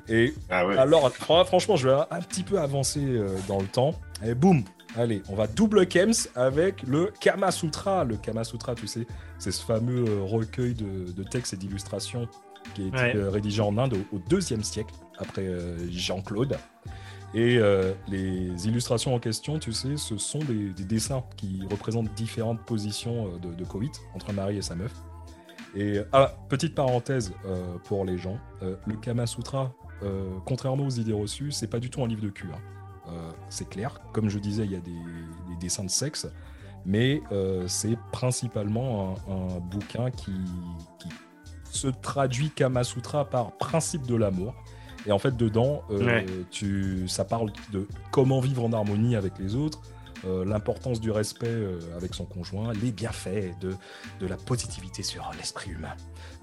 Et
Ah ouais.
alors, fran- franchement, je vais un petit peu avancer euh, dans le temps. Et boum Allez, on va double Kems avec le Kama Sutra. Le Kama Sutra, tu sais, c'est ce fameux euh, recueil de, de textes et d'illustrations qui a été
Ouais.
euh, rédigé en Inde au, au deuxième siècle, après euh, Jean-Claude. Et euh, les illustrations en question, tu sais, ce sont des, des dessins qui représentent différentes positions euh, de, de Coït entre un mari et sa meuf. Et ah, petite parenthèse euh, pour les gens, euh, le Kama Sutra, euh, contrairement aux idées reçues, c'est pas du tout un livre de cul. hein. Euh, c'est clair, comme je disais, il y a des, des dessins de sexe, mais euh, c'est principalement un, un bouquin qui, qui se traduit Kama Sutra par principe de l'amour. Et en fait, dedans, euh,
Ouais.
tu, ça parle de comment vivre en harmonie avec les autres, euh, l'importance du respect euh, avec son conjoint, les bienfaits de, de la positivité sur l'esprit humain.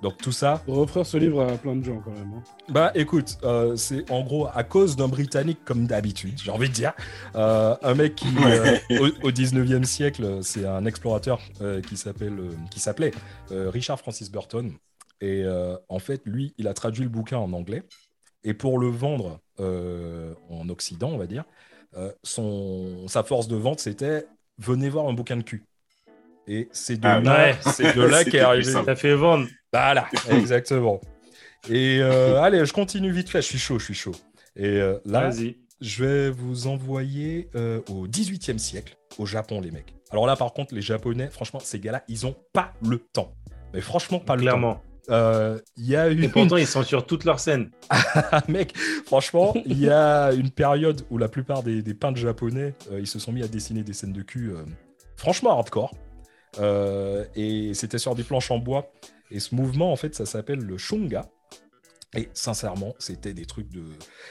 Donc tout ça,
refaire ce livre à plein de gens quand même. hein.
bah écoute, euh, c'est en gros à cause d'un Britannique comme d'habitude, j'ai envie de dire. Euh, un mec qui, euh, au, au 19e siècle, c'est un explorateur euh, qui s'appelle, euh, qui s'appelait euh, Richard Francis Burton. Et euh, en fait, lui, il a traduit le bouquin en anglais. Et pour le vendre euh, en Occident, on va dire, euh, son, sa force de vente, c'était venez voir un bouquin de cul. Et c'est de
Ah,
là,
ouais.
c'est de là qu'est arrivé.
Ça fait vendre.
Voilà, exactement. Et euh, allez, je continue vite fait, je suis chaud, je suis chaud. Et euh, là,
Vas-y.
je vais vous envoyer euh, au 18e siècle, au Japon, les mecs. Alors là, par contre, les Japonais, franchement, ces gars-là, ils ont pas le temps. Mais franchement, pas le temps. Euh, y a eu
Et pourtant, ils sont sur toutes leurs scènes.
mec, franchement, il y a une période où la plupart des, des peintres japonais, euh, ils se sont mis à dessiner des scènes de cul, euh, franchement hardcore. Et c'était sur des planches en bois. Et ce mouvement, en fait, ça s'appelle le shunga. Et sincèrement, c'était des trucs de.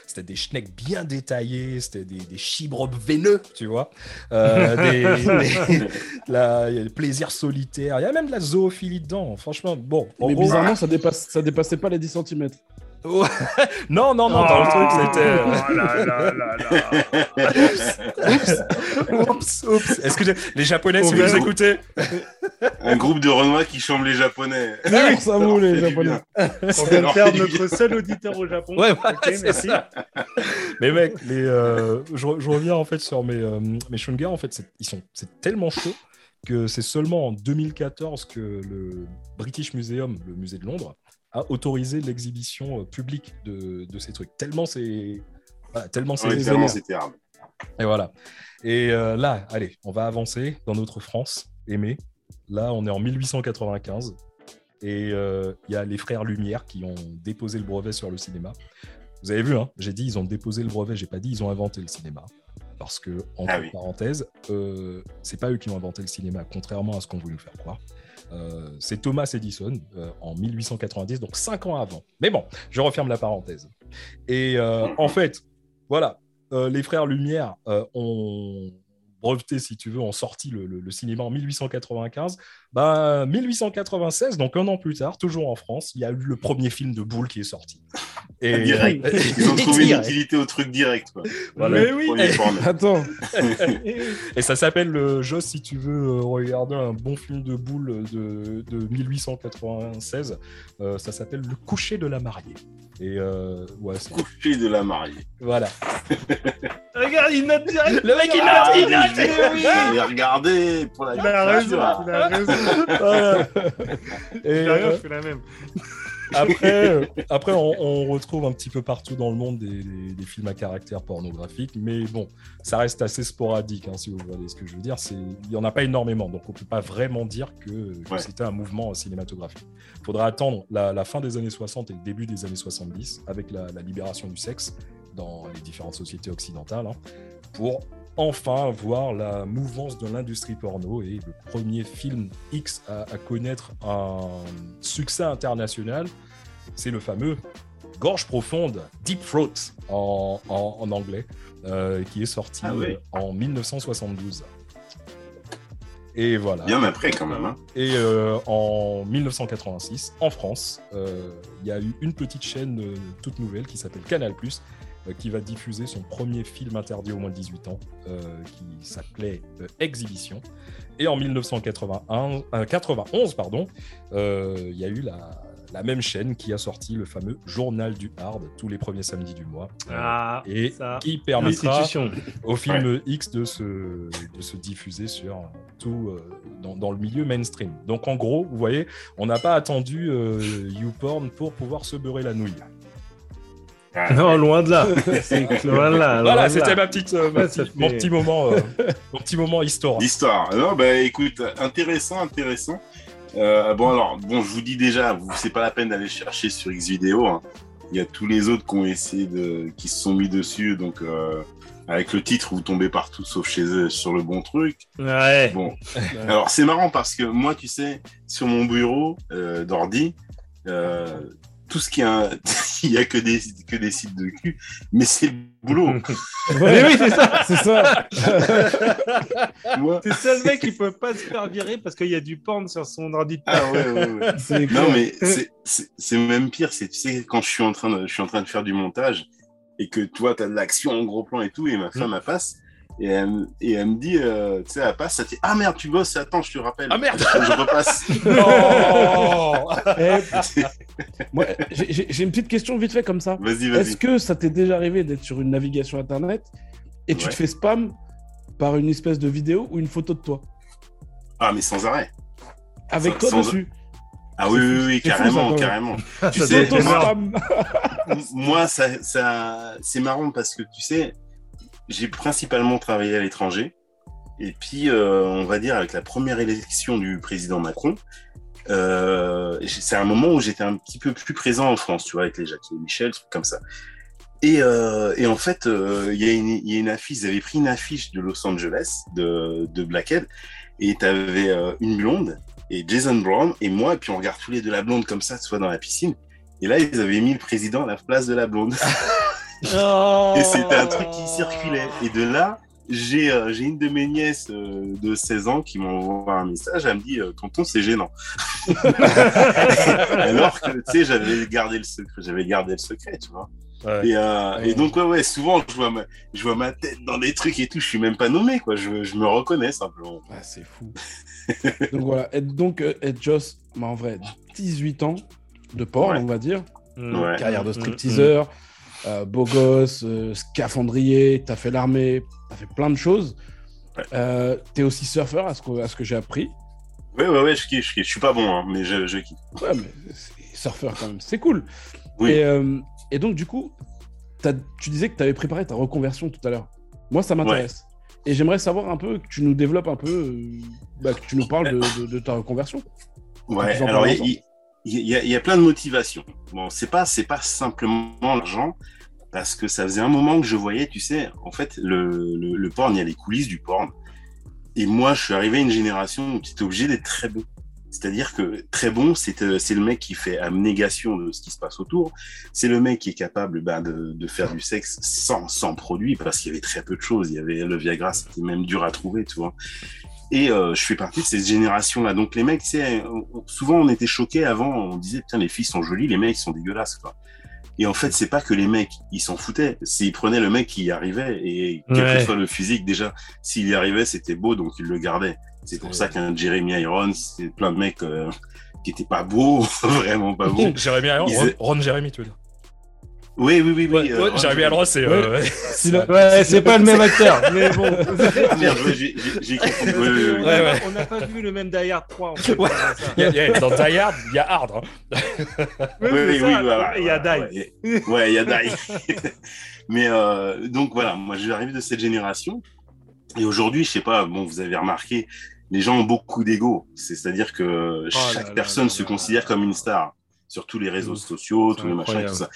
C'était des schnecks bien détaillés, c'était des, des chibres veineux, tu vois. Euh, des, des- la- il y a le plaisir solitaire. Il y a même de la zoophilie dedans. Franchement, bon. en
Mais
gros-
bizarrement, ça, dépasse, ça dépassait pas les 10 cm.
Non, non, non, dans le truc, c'était.
Oh là là là là.
oups, oups. Est-ce que les Japonais, si
Oh,
vous
mais-
écoutez,
Un groupe de Renois qui chambre les Japonais.
Ça vous, les Japonais.
bien.
On vient de perdre notre seul auditeur au Japon.
Ouais,
Ok, merci.
ça. mais mec, les, euh, je, re- je reviens en fait sur mes, euh, mes shunga. En fait, c'est- ils sont, c'est tellement chaud que c'est seulement en 2014 que le British Museum, le musée de Londres, a autorisé l'exhibition euh, publique de, de ces trucs. Tellement c'est, voilà, tellement c'est
hard.
Et voilà. Et euh, là, allez, on va avancer dans notre France aimée. Là, on est en 1895. Et euh, il y a les frères Lumière qui ont déposé le brevet sur le cinéma. Vous avez vu, hein, j'ai dit ils ont déposé le brevet, j'ai pas dit ils ont inventé le cinéma. Parce que, entre
Ah oui.
parenthèses, euh, c'est pas eux qui ont inventé le cinéma, contrairement à ce qu'on voulait nous faire croire. Euh, c'est Thomas Edison euh, en 1890, donc cinq ans avant. Mais bon, je referme la parenthèse. Et euh, en fait, voilà, les frères Lumière ont breveté, si tu veux, ont sorti le- le cinéma en 1895. Ben, 1896, donc un an plus tard, toujours en France, il y a eu le premier film de boule qui est sorti. Et,
Direct. Ils ont trouvé une utilité au truc direct. Quoi.
Voilà.
Mais oui.
Porno.
Attends,
Et ça s'appelle le Joss, si tu veux euh, regarder un bon film de boule de, de 1896. euh, ça s'appelle Le coucher de la mariée. Et euh, ouais,
Coucher de la mariée.
voilà.
Regarde, il note direct.
Le mec, il
Ah,
note, il note.
Et regardez pour la
Il a raison, il a raison.
Voilà. Et,
J'ai rien,
euh,
je fais la même.
Après, après on, on retrouve un petit peu partout dans le monde des, des- des films à caractère pornographique, mais bon, ça reste assez sporadique, hein, si vous voyez ce que je veux dire. C'est- Il n'y en a pas énormément, donc on ne peut pas vraiment dire que, que
Ouais.
c'était un mouvement cinématographique. Il faudra attendre la, la fin des années 60 et le début des années 70, avec la, la libération du sexe dans les différentes sociétés occidentales, hein, pour enfin voir la mouvance de l'industrie porno et le premier film X à, à connaître un succès international, c'est le fameux Gorge profonde, Deep Throat en, en- en anglais, euh, qui est sorti
Ah oui.
euh, en 1972. Et voilà.
Bien après, quand même. Hein.
Et euh, en 1986, en France, euh, il y a eu une petite chaîne toute nouvelle qui s'appelle Canal+, qui va diffuser son premier film interdit au moins de 18 ans, euh, qui s'appelait euh, Exhibition. Et en 1991, euh, 91, pardon, euh, il y a eu la, la même chaîne qui a sorti le fameux Journal du Hard tous les premiers samedis du mois. euh,
Ah,
et
ça.
qui permettra au film X de se, de se diffuser sur tout euh, dans, dans le milieu mainstream. Donc en gros, vous voyez, on n'a pas attendu euh, YouPorn pour pouvoir se beurrer la nouille.
Ah,
Non, loin de là. loin de là. loin
Voilà, c'était ma petite, euh, ma petite- mon petit moment, euh, mon petit moment histoire.
L'histoire. Non, bah écoute, intéressant, intéressant. Euh, bon alors, bon, je vous dis déjà, vous c'est pas la peine d'aller chercher sur Xvideo. hein. Il y a tous les autres qui ont essayé de, qui se sont mis dessus, donc euh, avec le titre, vous tombez partout sauf chez eux sur le bon truc.
Ouais.
Bon, alors c'est marrant parce que moi, tu sais, sur mon bureau euh, d'ordi, euh, tout ce qui a, il y a que des que des sites de cul, mais c'est le boulot.
Ouais, oui, c'est ça. C'est ça.
Moi,
C'est ça le mec qui peut pas se faire virer parce qu'il y a du porn sur son ordi.
ah ouais, ouais, ouais.
C'est
Non, mais c'est- même pire. C'est, tu sais, quand je suis en train de, je suis en train de faire du montage et que toi, tu as de l'action en gros plan et tout, et ma femme, elle passe. Et elle, me- et elle me dit, euh, tu sais, elle passe, elle dit Ah merde, tu bosses, attends, je te rappelle.
Ah, merde
Je repasse.
Non
Eh, moi, j'ai- une petite question vite fait comme ça.
Vas-y,
Est-ce
vas-y.
que ça t'est déjà arrivé d'être sur une navigation internet et tu
Ouais.
te fais spam par une espèce de vidéo ou une photo de toi?
Ah, mais sans arrêt.
avec
Sans-
toi
sans-
dessus
Ah oui, oui, oui,
fou, ça,
carrément, carrément. tu
Ça
sais, moi, moi, ça, ça, c'est marrant parce que tu sais, j'ai principalement travaillé à l'étranger. Et puis, euh, on va dire, avec la première élection du président Macron, euh, c'est un moment où j'étais un petit peu plus présent en France, tu vois, avec les Jacques et Michel, trucs comme ça. Et, euh, et en fait, euh, il y, y a une affiche, ils avaient pris une affiche de Los Angeles, de, de Blackhead, et tu avais une blonde, et Jason Brown, et moi, et puis on regarde tous les deux la blonde comme ça, vois, dans la piscine. Et là, ils avaient mis le président à la place de la blonde. Et c'était un truc qui circulait. Et de là, j'ai euh, j'ai une de mes nièces euh, de 16 ans qui m'envoie un message. Elle me dit euh, Tonton, c'est gênant. Alors que, tu sais, j'avais gardé le secret. J'avais gardé le secret, tu vois.
Ouais.
Et, euh, et donc, ouais, ouais, souvent, je vois, ma, je vois ma tête dans des trucs et tout. Je suis même pas nommé, quoi. Je, je me reconnais simplement.
Ah, c'est fou. donc voilà, et donc euh, Ed Joss, bah, en vrai, 18 ans de porn,
Ouais.
on va dire.
Ouais.
Carrière de
Mm,
stripteaseur, euh, beau gosse, euh, scaphandrier, t'as fait l'armée, t'as fait plein de choses. Euh, T'es aussi surfeur, à ce que, à ce que j'ai appris.
Ouais, ouais, ouais, je kiffe, je kiffe. Je suis pas bon, hein, mais je, je kiffe.
Ouais, mais surfeur quand même, c'est cool.
Oui.
Et, euh, et donc, du coup, tu disais que tu avais préparé ta reconversion tout à l'heure. Moi, ça m'intéresse. Et j'aimerais savoir un peu, que tu nous développes un peu, bah, que tu nous parles de, de- de ta reconversion.
Ouais, alors il il y a- plein de motivations. Bon, c'est pas c'est pas simplement l'argent parce que ça faisait un moment que je voyais, tu sais, en fait le, le, le porn, il y a les coulisses du porn. Et moi, je suis arrivé à une génération où tu es obligé d'être très bon. C'est-à-dire que très bon, c'est euh, le mec qui fait abnégation de ce qui se passe autour. C'est le mec qui est capable ben, de, de faire du sexe sans, sans produit parce qu'il y avait très peu de choses. Il y avait le Viagra, c'était même dur à trouver, tu vois. Et euh, je fais partie de cette génération-là. Donc les mecs, on- souvent on était choqués avant, on disait putain les filles sont jolies, les mecs sont dégueulasses. Quoi. Et en fait, c'est pas que les mecs, ils s'en foutaient. C'est ils prenaient le mec qui y arrivait et quel
Ouais.
que soit le physique, déjà, s'il y arrivait, c'était beau, donc ils le gardaient. C'est pour ça qu'un Jeremy Irons, c'est plein de mecs euh, qui étaient pas beaux, vraiment pas beaux.
Jérémy Iron,
Ils
Ron, Ron Jérémy, tu veux dire
Oui, oui, oui, oui.
Ouais,
euh,
ouais, Jérémy Iron, c'est. euh,
Ouais, c'est pas le même acteur, mais bon.
Merde, ouais, j'ai- j'ai j'ai compris. Oui, oui, oui.
Ouais, ouais.
On n'a pas vu le même Die Hard 3. En fait,
Ouais.
c'est ça.
il y a- il y a- dans Die Hard, il y a Hard. hein.
Oui,
Oui, oui,
ça. il y a Die.
Ouais, il y a Die. Mais euh, donc voilà, moi je suis arrivé de cette génération. Et aujourd'hui, je sais pas, bon, vous avez remarqué, les gens ont beaucoup d'ego. C'est-à-dire que
là
chaque
là
personne
là
se
là
considère comme une star sur tous les réseaux sociaux, tous les machins, tout ça.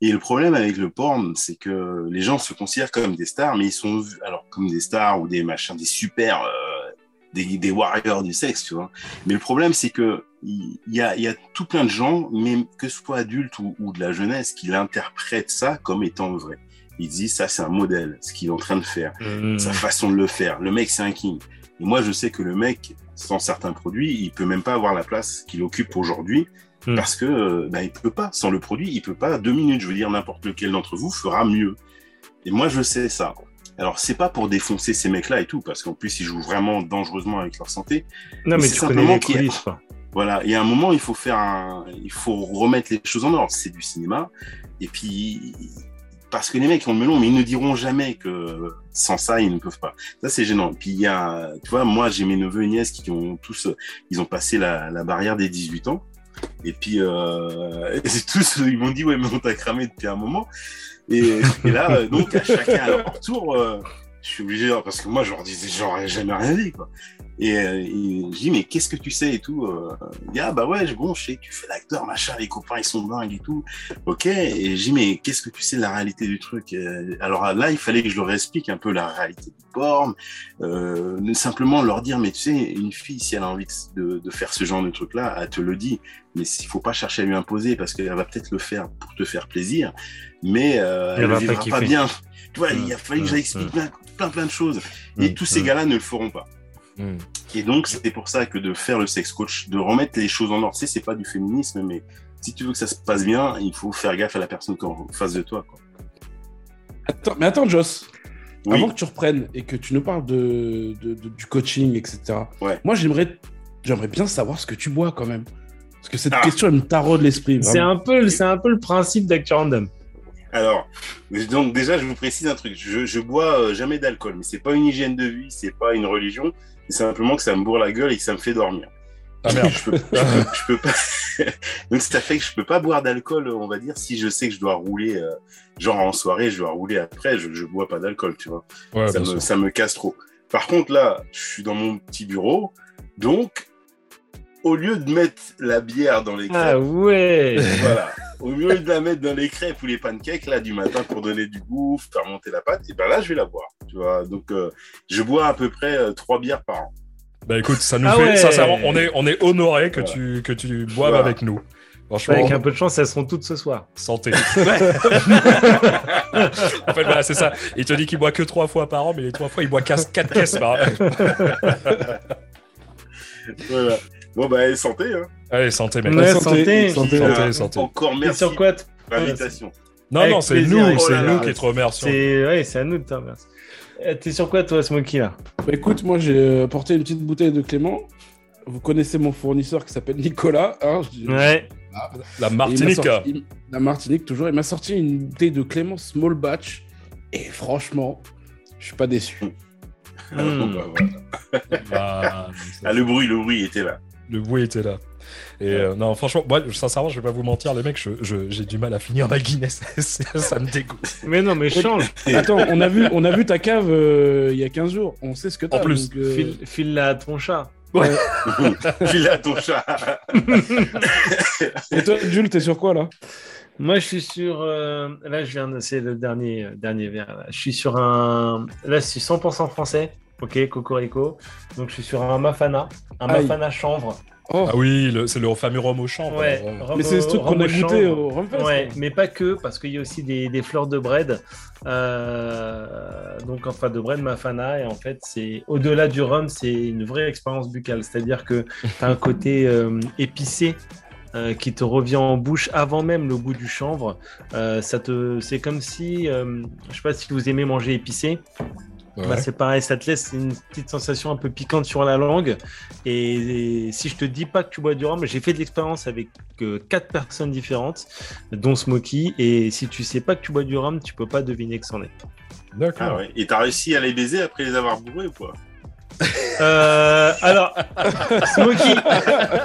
Et le problème avec le porn, c'est que les gens se considèrent comme des stars, mais ils sont vus, alors comme des stars ou des machins, des super, euh, des, des warriors du sexe, tu vois. Mais le problème, c'est que il y a, il y a tout plein de gens, même que ce soit adultes ou, ou de la jeunesse, qui l'interprètent ça comme étant vrai. Ils disent ça, c'est un modèle, ce qu'il est en train de faire,
Mmh.
sa façon de le faire. Le mec, c'est un king. Et moi, je sais que le mec, sans certains produits, il peut même pas avoir la place qu'il occupe aujourd'hui. Parce que euh, ben, il peut pas, sans le produit, il peut pas. Deux minutes, je veux dire, n'importe lequel d'entre vous fera mieux. Et moi, je sais ça. Alors, c'est pas pour défoncer ces mecs-là et tout, parce qu'en plus, ils jouent vraiment dangereusement avec leur santé.
Non, mais
c'est
tu
simplement
les
a-
coulisses, quoi.
Voilà, il y a un moment, il faut faire un, il faut remettre les choses en ordre. C'est du cinéma, et puis parce que les mecs ont le melon, mais ils ne diront jamais que sans ça, ils ne peuvent pas. Ça, c'est gênant. Puis il y a, tu vois, moi, j'ai mes neveux et nièces qui ont tous, ils ont passé la, la barrière des 18 ans. Et puis, euh, tous, ils m'ont dit, ouais, mais on t'a cramé depuis un moment. Et, là, donc, à chacun à leur tour, euh, je suis obligé, parce que moi, je leur disais, j'aurais jamais rien dit, quoi. Et, euh, et je dis, mais qu'est-ce que tu sais et tout euh, Il dit, ah bah ouais, bon, je sais que tu fais l'acteur, machin, les copains, ils sont dingues et tout. Ok, et je dis, mais qu'est-ce que tu sais de la réalité du truc Euh, Alors là, il fallait que je leur explique un peu la réalité du porn, euh, simplement leur dire, mais tu sais, une fille, si elle a envie de, de faire ce genre de truc-là, elle te le dit, mais il faut pas chercher à lui imposer parce qu'elle va peut-être le faire pour te faire plaisir, mais euh,
Elle
ne
pas
vivra pas,
kiffer.
bien. Tu vois, il a
Mm,
fallu que
mm,
j'explique
mm.
plein, plein, plein de choses. Et tous ces gars-là ne le feront pas.
Hmm.
Et donc, c'était pour ça que de faire le sex coach, de remettre les choses en ordre, tu sais, c'est pas du féminisme, mais si tu veux que ça se passe bien, il faut faire gaffe à la personne qui est en face de toi. Quoi.
Attends, mais attends, Joss.
Oui.
Avant que tu reprennes et que tu nous parles de, de- de- du coaching, etc.
Ouais.
Moi, j'aimerais, j'aimerais bien savoir ce que tu bois quand même. Parce que cette
Ah.
question, elle me taraude l'esprit.
C'est un peu, c'est un peu le principe d'Actu Random.
Alors, donc déjà, je vous précise un truc. Je, je bois euh, jamais d'alcool, mais c'est pas une hygiène de vie, c'est pas une religion. C'est simplement que ça me bourre la gueule et que ça me fait dormir.
Ah merde.
je, peux, je, peux, je peux pas. donc ça fait que je peux pas boire d'alcool, on va dire, si je sais que je dois rouler, euh, genre en soirée, je dois rouler après, je, je bois pas d'alcool, tu vois.
Ouais,
ça, me,
sûr.
ça me casse trop. Par contre, là, je suis dans mon petit bureau, donc au lieu de mettre la bière dans les crêpes,
Ah ouais.
voilà, au lieu de la mettre dans les crêpes ou les pancakes là du matin pour donner du goût, faire monter la pâte, et ben là je vais la boire, tu vois. Donc euh, je bois à peu près euh, trois bières par an.
Bah écoute, ça nous
Ah
fait,
ouais.
sincèrement, on est, on est honoré que
Voilà.
tu, que tu boives
Voilà.
avec nous. Franchement,
Avec un peu de chance, elles seront toutes ce soir.
santé. en fait, voilà, c'est ça. Il te dit qu'il boit que trois fois par an, mais les trois fois, il boit quatre, quatre caisses par an.
Voilà. Bon bah santé, hein.
Allez, santé, mec.
Ouais,
santé,
santé.
santé.
Santé,
Euh,
santé.
Encore
Et
merci
sur quoi
l'invitation.
Non,
Avec
non, c'est nous,
avec
c'est nous qui te remercions.
C'est ouais, c'est à nous de te remercier. Euh, T'es sur quoi toi, Smokey là?
Bah, écoute, moi, j'ai apporté une petite bouteille de Clément. Vous connaissez mon fournisseur qui s'appelle Nicolas. hein,
Ouais.
La Martinique.
sorti- il- la Martinique, toujours. Il m'a sorti une bouteille de Clément Small Batch. Et franchement, je suis pas déçu.
Bon, bah.
Ah,
Ah, le bruit, le bruit était là.
Le bruit était là. Et euh, non, franchement, moi, sincèrement, je vais pas vous mentir, les mecs, je- je- j'ai du mal à finir ma Guinness. Ça me dégoûte.
Mais non, mais change.
Attends, on a vu, on a vu ta cave euh, il y a 15 jours. On sait ce que t'as.
En plus,
donc, euh,
File, file là à ton chat.
File à ton chat.
Et toi, Jules, t'es sur quoi là?
Moi, je suis sur. euh, Là, je viens de. C'est le dernier, euh, dernier verre. Là. Je suis sur un. Là, je suis 100% français. Ok, Cocorico. Donc, je suis sur un Mafana. Un
Aïe.
Mafana chanvre.
Oh,
Ah oui, c'est le fameux rhum au.
Ouais. rhum
mais c'est ce truc qu'on a goûté
chanvre.
au Rumfest.
Ouais, mais pas que, parce qu'il y a aussi des, des fleurs de bread. Euh, donc, enfin, de bread Mafana. Et en fait, c'est au-delà du rhum, c'est une vraie expérience buccale. C'est-à-dire que tu as un côté euh, épicé. euh, qui te revient en bouche avant même le goût du chanvre. Euh, ça te, c'est comme si, euh, je sais pas si vous aimez manger épicé.
Ouais.
Bah, c'est pareil, ça te laisse une petite sensation un peu piquante sur la langue. Et, et si je te dis pas que tu bois du rhum, j'ai fait de l'expérience avec euh, quatre personnes différentes, dont Smokey. Et si tu sais pas que tu bois du rhum, tu peux pas deviner que c'en est.
D'accord.
Ah ouais. Et t'as réussi à les baiser après les avoir bourrés ou quoi?
Euh, alors, Smokey,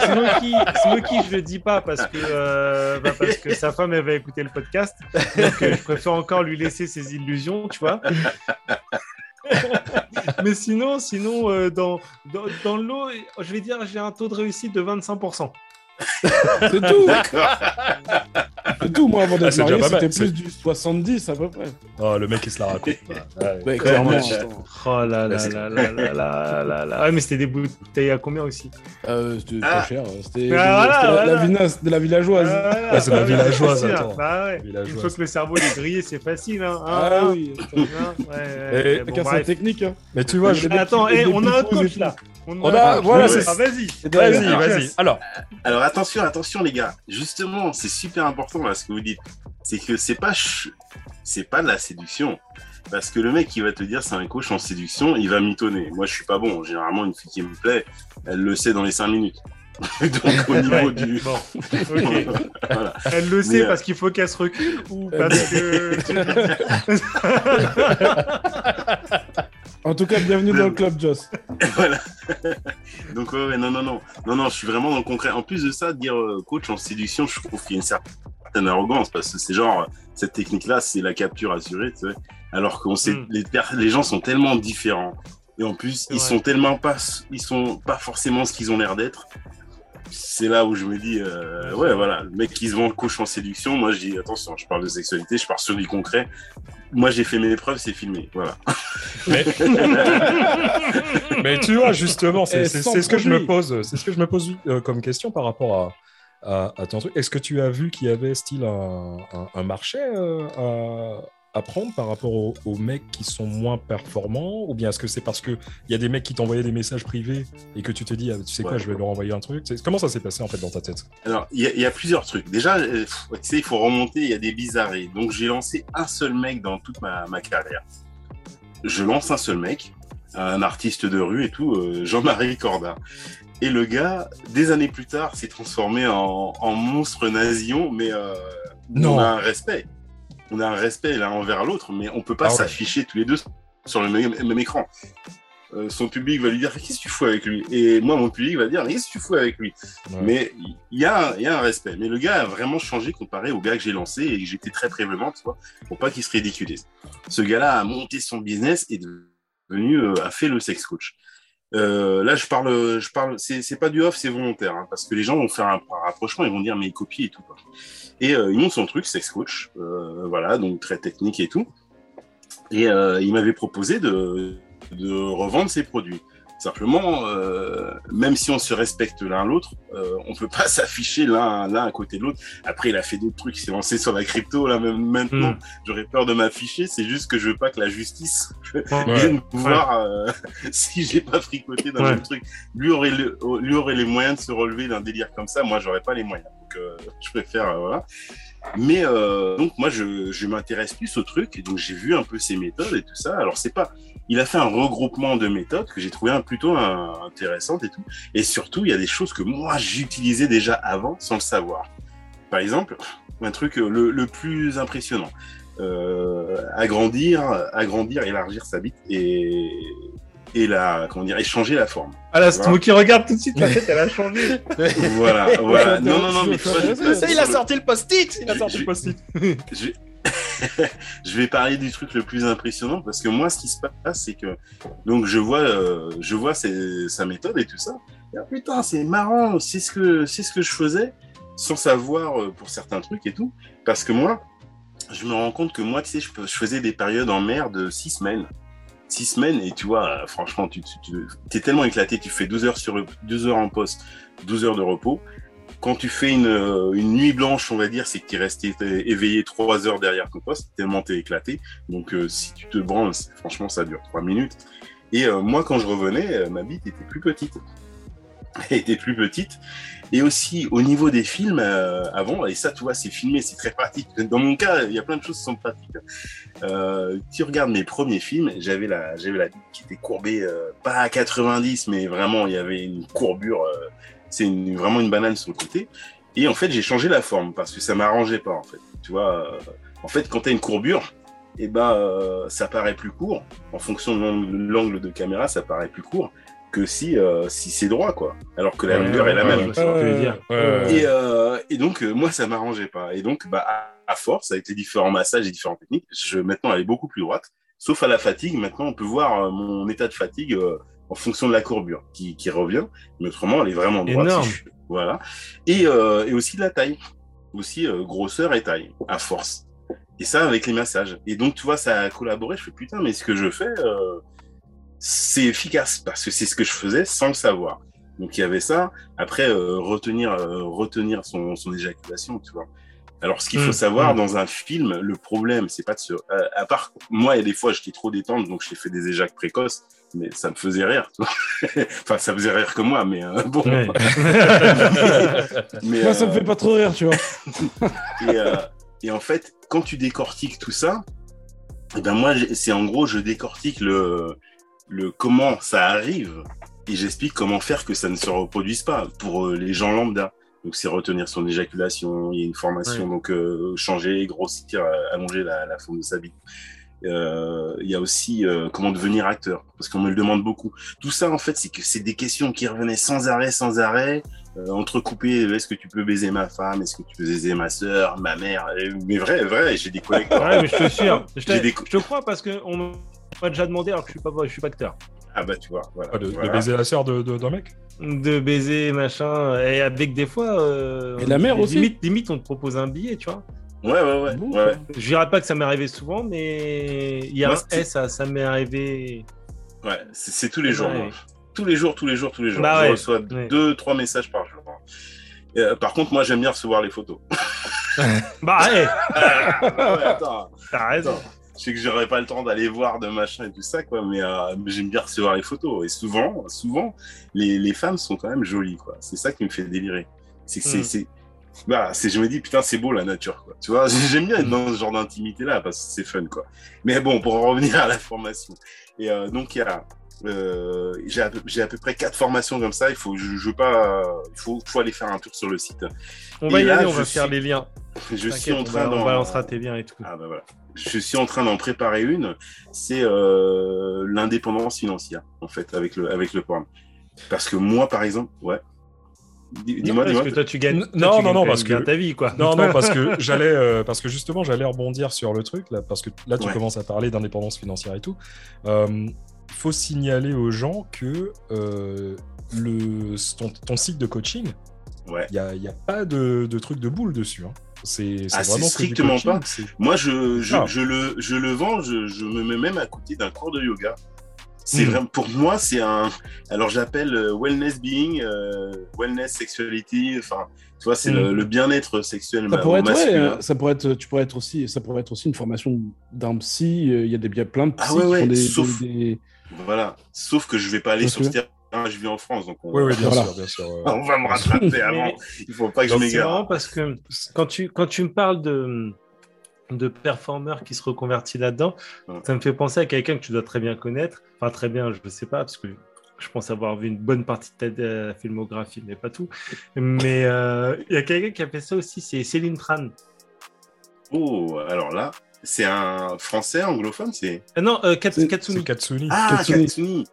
Smokey, Smokey, je le dis pas parce que, euh, bah, parce que sa femme elle va écouter le podcast. Donc euh, je préfère encore lui laisser ses illusions, tu vois. Mais sinon, sinon euh, dans, dans, dans l'eau, je vais dire, j'ai un taux de réussite de 25%.
C'est tout. C'est tout. Moi, avant
Ah,
d'être
c'est déjà
marié, c'était plus du 70 à peu près.
Oh, le mec, il se la raconte. pas. Ouais.
Clairement.
Oh là là
c'est-
là là là là là là. Ah, mais c'était des bouteilles à combien aussi
Euh, c'était
Ah.
pas cher. C'était
Ah, voilà,
la, la
voilà.
vinasse de la villageoise.
Ah,
c'est la villageoise,
c'est
attends.
Bah ouais.
Villageoise.
Une fois que le cerveau est grillé, c'est facile. Hein.
Ah,
Hein,
oui.
hein, ouais, bon, bref.
technique. Hein.
Mais tu vois, je...
Attends, eh, on a un coach là.
On a-
un
voilà, c'est-
Ah, vas-y.
vas-y,
Ah,
vas-y. Alors,
Alors attention, attention les gars. Justement, c'est super important là ce que vous dites. C'est que c'est pas ch- c'est pas de la séduction. Parce que le mec qui va te dire c'est un coach en séduction, il va mitonner. Moi je suis pas bon. Généralement une fille qui me plaît, elle le sait dans les 5 minutes. Donc au niveau
Ouais.
du
Bon, ok.
voilà.
Elle le sait
euh,
parce qu'il faut qu'elle se recule ou parce que.
En tout cas, bienvenue dans le club, Joss.
voilà. Donc, ouais, non, non, non. Non, non, je suis vraiment dans le concret. En plus de ça, dire euh, coach en séduction, je trouve qu'il y a une certaine arrogance parce que c'est genre, cette technique-là, c'est la capture assurée, tu sais. Alors qu'on sait,
Mm.
les, les gens sont tellement différents. Et en plus, ils sont tellement pas, ils sont pas forcément ce qu'ils ont l'air d'être. C'est là où je me dis, euh, ouais, voilà, le mec qui se vend le coach en séduction, moi je dis, attention, je parle de sexualité, je pars sur du concret. Moi j'ai fait mes preuves, c'est filmé, voilà.
Mais... Mais tu vois, justement, c'est ce que je me pose, c'est ce que je me pose euh, comme question par rapport à, à, à ton truc. Est-ce que tu as vu qu'il y avait style un, un- un marché euh, à, à prendre par rapport aux, aux mecs qui sont moins performants Ou bien est-ce que c'est parce qu'il y a des mecs qui t'envoyaient des messages privés et que tu te dis, ah, tu sais quoi, je vais leur envoyer un truc Comment ça s'est passé en fait dans ta tête?
Alors, il y, a- il y a plusieurs trucs. Déjà, euh, tu sais, il faut remonter, il y a des bizarreries. Donc, j'ai lancé un seul mec dans toute ma, ma carrière. Je lance un seul mec, un artiste de rue et tout, euh, Jean-Marie Corda. Et le gars, des années plus tard, s'est transformé en, en monstre nazion, mais euh,
Non.
on a un respect. On a un respect l'un envers l'autre, mais on peut pas
Ah ouais.
s'afficher tous les deux sur le même, même écran. Euh, son public va lui dire qu'est-ce que tu fous avec lui? Et moi mon public va dire qu'est-ce que tu fous avec lui?
Ouais.
mais il y, a un- il y a un respect. Mais le gars a vraiment changé comparé au gars que j'ai lancé et que j'étais très prévenant, tu vois, pour pas qu'il se ridiculise. Ce gars-là a monté son business et devenu, euh, a fait le sex coach. Euh, là, je parle, je parle, c'est pas du off, c'est volontaire, hein, parce que les gens vont faire un, un rapprochement, ils vont dire mais il copie et tout. quoi. Et euh, il monte son truc, sex coach, euh, voilà, donc très technique et tout. Et euh, il m'avait proposé de, de revendre ses produits. Simplement, euh, même si on se respecte l'un l'autre, euh, on peut pas s'afficher l'un l'un à côté de l'autre. Après, il a fait d'autres trucs, il s'est lancé sur la crypto là même maintenant.
Mm.
J'aurais peur de m'afficher. C'est juste que je veux pas que la justice
Ouais.
vienne me voir euh, si j'ai pas fricoté dans
Ouais.
le truc. Lui aurait le- lui aurait les moyens de se relever d'un délire comme ça. Moi, j'aurais pas les moyens. Donc, euh, je préfère euh, voilà. Mais euh, donc moi je, je m'intéresse plus au truc donc j'ai vu un peu ses méthodes et tout ça. Alors c'est pas, il a fait un regroupement de méthodes que j'ai trouvé plutôt un- intéressantes et tout. Et surtout il y a des choses que moi j'utilisais déjà avant sans le savoir. Par exemple, un truc euh, le, le plus impressionnant, euh, agrandir, agrandir, élargir sa bite et et la comment dire, échanger la forme.
Ah là, c'est moi qui regarde tout de suite, la tête, elle a changé.
Voilà, voilà.
Je-
Non non non mais
je-
Il a sorti le post-it Il a sorti
je-
le post-it
je vais... je vais parler du truc le plus impressionnant parce que moi, ce qui se passe, c'est que donc je vois, euh, je vois ses- sa méthode et tout ça. Et, ah, putain, c'est marrant, c'est ce que c'est ce que je faisais sans savoir euh, pour certains trucs et tout. Parce que moi, je me rends compte que moi, tu sais, je, je faisais des périodes en mer de six semaines. Six semaines et tu vois, euh, franchement, tu, tu, tu es tellement éclaté, tu fais 12 heures sur 12 heures en poste, 12 heures de repos quand tu fais une, euh, une nuit blanche, on va dire, c'est que tu es resté éveillé trois heures derrière ton poste, tellement t'es éclaté. Donc, euh, si tu te branles, franchement, ça dure trois minutes. Et moi, quand je revenais, ma bite était plus petite. Elle était plus petite. Et aussi, au niveau des films, euh, avant, et ça, tu vois, c'est filmé, c'est très pratique. Dans mon cas, il y a plein de choses qui sont pratiques. Euh, tu regardes mes premiers films, j'avais la, j'avais la qui était courbée, euh, pas à 90, mais vraiment, il y avait une courbure. euh, c'est vraiment une banane sur le côté. Et en fait, j'ai changé la forme parce que ça m'arrangeait pas, en fait. Tu vois, en fait, quand tu as une courbure, et ben, ça paraît plus court. En fonction de l'angle de caméra, ça paraît plus court que si, euh, si c'est droit, quoi. Alors que la
Ouais,
longueur est la
ouais,
même. Et, euh, et donc, euh, moi, ça m'arrangeait pas. Et donc, bah, à, à force, avec les différents massages et différentes techniques, je maintenant elle est beaucoup plus droite. Sauf à la fatigue, maintenant, on peut voir euh, mon état de fatigue euh, en fonction de la courbure qui, qui revient. Mais autrement, elle est vraiment droite.
Énorme.
si je- Voilà. Et, euh, et aussi de la taille. Aussi euh, grosseur et taille, à force. Et ça, avec les massages. Et donc, tu vois, ça a collaboré. Je fais, putain, mais ce que je fais, euh, c'est efficace parce que c'est ce que je faisais sans le savoir. Donc il y avait ça. Après euh, retenir euh, retenir son, son éjaculation, tu vois. Alors ce qu'il faut
Mm,
savoir
mm.
dans un film, le problème c'est pas de se. euh, à part moi, il y a des fois j'étais trop détente, donc j'ai fait des éjacs précoces, mais ça me faisait rire. tu vois. enfin ça faisait rire que moi, mais bon.
Ouais.
mais,
Moi, ça me fait pas trop rire, tu vois.
et, et en fait, quand tu décortiques tout ça, et ben moi, c'est en gros, je décortique le, le comment ça arrive et j'explique comment faire que ça ne se reproduise pas pour euh, les gens lambda. Donc, c'est retenir son éjaculation, il y a une formation, donc euh, changer, grossir, euh, allonger la, la forme de sa bite. Euh, il y a aussi euh, comment devenir acteur, parce qu'on me le demande beaucoup. Tout ça, en fait, c'est que c'est des questions qui revenaient sans arrêt, sans arrêt, entrecoupées. Est-ce que tu peux baiser ma femme Est-ce que tu peux baiser ma soeur, ma mère Mais vrai, vrai, j'ai des collègues.
ouais, mais je te suis. Je, te, des... je te crois parce qu'on m'a déjà demandé alors que je suis pas, je suis pas acteur.
Ah bah tu vois, voilà.
Ah, de,
voilà.
de, baiser la sœur d'un de, de, mec?
De baiser, machin. Et avec des fois. Euh,
et la mère aussi
limite, limite, on te propose un billet, tu vois.
Ouais, ouais, ouais. Bon, ouais.
Je dirais pas que ça m'est arrivé souvent, mais il y a Moi, un S, ça, ça m'est arrivé.
Ouais, c'est tous les jours. Ouais. Tous les jours, tous les jours, tous les jours.
Bah
je
ouais.
reçois
ouais.
deux, trois messages par jour. Euh, par contre, moi, j'aime bien recevoir les photos.
bah ouais.
ah, ouais attends.
T'as raison.
Je sais que j'aurais pas le temps d'aller voir de machin et tout ça, quoi, mais euh, j'aime bien recevoir les photos. Et souvent, souvent, les, les femmes sont quand même jolies, quoi. C'est ça qui me fait délirer. C'est que
Hmm.
c'est, bah, c'est, je me dis, putain, c'est beau la nature, quoi. Tu vois, j'aime bien être dans ce genre d'intimité-là parce que c'est fun, quoi. Mais bon, pour en revenir à la formation. Et euh, donc, il y a, euh, j'ai, à, j'ai à peu près quatre formations comme ça. Il faut, je, je veux pas, il faut, faut aller faire un tour sur le site.
On va
Et
y
là,
aller, on va
suis-
faire les liens.
Je suis en train
on,
d'en-
on balancera tes liens et tout.
Ah bah voilà. Je suis en train d'en préparer une. C'est euh, l'indépendance financière, en fait, avec le, avec le programme. Parce que moi, par exemple, ouais. Dis- Dis-moi,
parce
dis-moi.
que toi, tu gagnes.
Non,
toi, tu
non,
gagnes
non, parce que-
ta vie, quoi.
Non, non, parce que j'allais, euh, parce que justement, j'allais rebondir sur le truc là, parce que là, tu
Ouais.
commences à parler d'indépendance financière et tout. Euh, faut signaler aux gens que euh, le ton, ton site de coaching,
Ouais.
il y a, y a pas de, de truc de boule dessus. hein. C'est
Ah,
vraiment
strictement
coaching,
pas. Moi, je, je,
Ah.
je le, je le vends, je, je me mets même à côté d'un cours de yoga. C'est
Hmm.
vraiment, pour moi, c'est un. Alors, j'appelle euh, wellness being, euh, wellness sexuality. Enfin, tu vois, c'est
Hmm.
le, le bien-être sexuel
Ça pourrait être, ouais, euh, ça pourrait être, tu pourrais être aussi, ça pourrait être aussi une formation d'un psy. Il y a des, il y a plein de psy
Ah ouais,
qui
ouais,
font des,
sauf-
des-
Voilà. Sauf que je vais pas aller
Parce
sur ce
que-
terrain. Je vis en France, donc on,
Oui, oui, bien
Voilà.
sûr, bien sûr. ouais.
on va me rattraper avant. Il faut pas que je
Donc, C'est marrant
m'égare.
parce que quand tu, quand tu me parles de, de performeur qui se reconvertit là-dedans,
Ouais.
ça me fait penser à quelqu'un que tu dois très bien connaître. Enfin, très bien, je ne sais pas, parce que je pense avoir vu une bonne partie de ta euh, filmographie, mais pas tout. Mais euh, il y a quelqu'un qui a fait ça aussi, c'est Céline Tran.
Oh, alors là, c'est un français anglophone, c'est.
Ah non, euh, Kat-
C'est-
Katsuni,
C'est Katsuni.
Ah,
Katsuni.
Katsuni.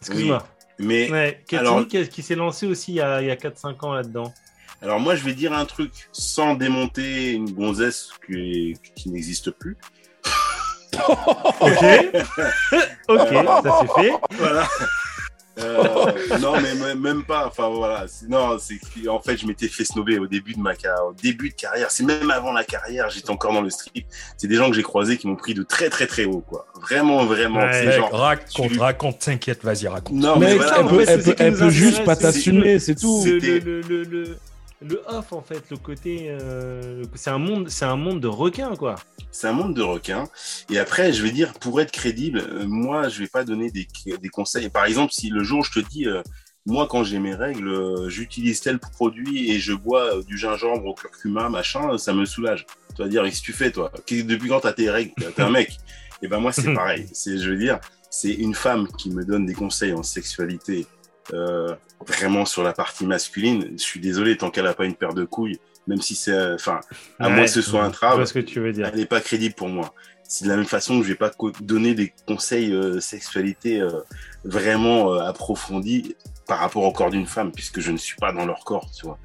excuse-moi.
Mais
Ouais,
alors-
qui, qui s'est lancé aussi il y a, a 4-5 ans là-dedans.
alors moi, je vais dire un truc sans démonter une gonzesse qui, qui n'existe plus.
Ok, ok, ça c'est fait.
Voilà. Euh, non, mais même- même pas. Enfin voilà. Non, c'est que, en fait, je m'étais fait snober au début de ma carrière, au début de carrière. C'est même avant la carrière, j'étais encore dans le strip. C'est des gens que j'ai croisés qui m'ont pris de très très très haut, quoi. Vraiment, vraiment.
Ouais.
C'est
Mec,
genre.
raconte,
tu-
raconte, t'inquiète, vas-y, raconte.
Non,
Mec,
mais voilà.
ça,
elle peut, elle elle juste pas t'assumer, c'est tout.
Le, le, le, le, off en fait, le côté, euh, c'est un monde, c'est un monde de requins quoi.
c'est un monde de requins. Et après, je vais dire, pour être crédible, euh, moi, je vais pas donner des, des conseils. Par exemple, si le jour je te dis, euh, moi, quand j'ai mes règles, j'utilise tel produit et je bois du gingembre au curcuma, machin, ça me soulage. Tu vas dire, qu'est-ce que tu fais, toi Depuis quand t'as tes règles T'es un mec? Et ben moi, c'est pareil. C'est, je veux dire, c'est une femme qui me donne des conseils en sexualité. Euh, vraiment sur la partie masculine, je suis désolé tant qu'elle a pas une paire de couilles, même si c'est, euh, enfin, à moins que ce soit un trave,
ce que tu veux dire.
elle n'est pas crédible pour moi. C'est de la même façon que je vais pas donner des conseils euh, sexualité euh, vraiment approfondis par rapport au corps d'une femme, puisque je ne suis pas dans leur corps, tu vois.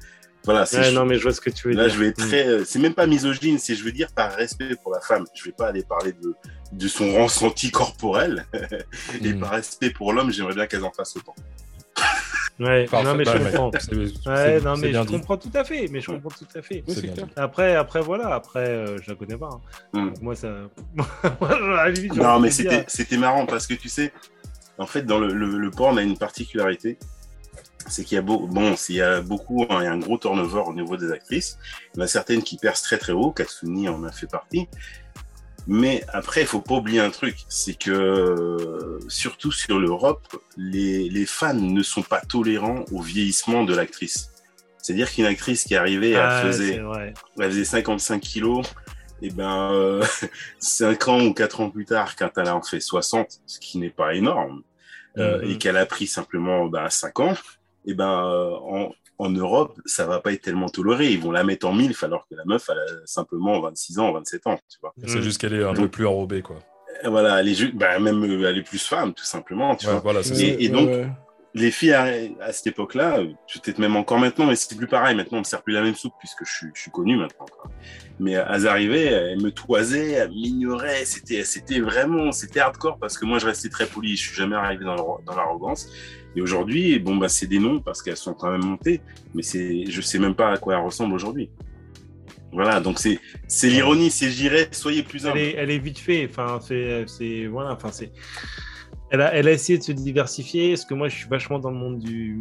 Voilà,
Ouais, non mais je vois ce que tu veux
là
dire.
je vais être très, euh, c'est même pas misogyne, c'est je veux dire par respect pour la femme. Je vais pas aller parler de de son ressenti corporel et
Mm.
par respect pour l'homme, j'aimerais bien qu'elles en fassent autant.
Ouais, non mais je comprends. Ouais, non mais je
dit.
comprends tout à fait, mais je comprends tout à fait. Après, après voilà, après euh, je la connais pas. hein.
Mm.
Donc, moi ça, limite,
Non, mais c'était, marrant parce que tu sais, en fait, dans le, le, le porn, on a une particularité. C'est qu'il y a beau, bon, s'il y a beaucoup, hein, il y a un gros turnover au niveau des actrices. Il y en a certaines qui percent très très haut. Katsuni en a fait partie. Mais après, il faut pas oublier un truc, c'est que surtout sur l'Europe, les, les fans ne sont pas tolérants au vieillissement de l'actrice. C'est-à-dire qu'une actrice qui arrivait, elle
Ah,
faisait,
c'est vrai.
elle faisait 55 kilos, et ben, euh, 5 ans ou 4 ans plus tard, quand elle en fait 60, ce qui n'est pas énorme, euh,
Mhm.
et qu'elle a pris simplement ben, 5 ans, et ben, euh, en, en Europe, ça va pas être tellement toléré. Ils vont la mettre en MILF alors que la meuf, elle a simplement 26 ans, 27 ans, tu vois.
C'est
Mm.
juste qu'elle est un peu plus enrobée, quoi.
voilà, elle est, bah, même elle est plus femme, tout simplement. Tu vois.
Voilà,
et, et, donc, les filles à, à cette époque-là, peut-être même encore maintenant, mais c'était plus pareil. Maintenant, on ne sert plus la même soupe puisque je suis, je suis connu maintenant. Quoi. Mais elles arrivaient, elles me toisaient, elles m'ignoraient. C'était, c'était vraiment, c'était hardcore parce que moi, je restais très poli. Je suis jamais arrivé dans, dans l'arrogance. Et aujourd'hui, bon, bah, c'est des noms parce qu'elles sont quand même montées, mais c'est, je sais même pas à quoi elles ressemblent aujourd'hui. Voilà, donc c'est, c'est l'ironie, c'est j'irais, soyez plus
humble. Elle est, elle est vite fait. Enfin, c'est, c'est, voilà, enfin, c'est elle a, elle a essayé de se diversifier, parce que moi je suis vachement dans le monde du,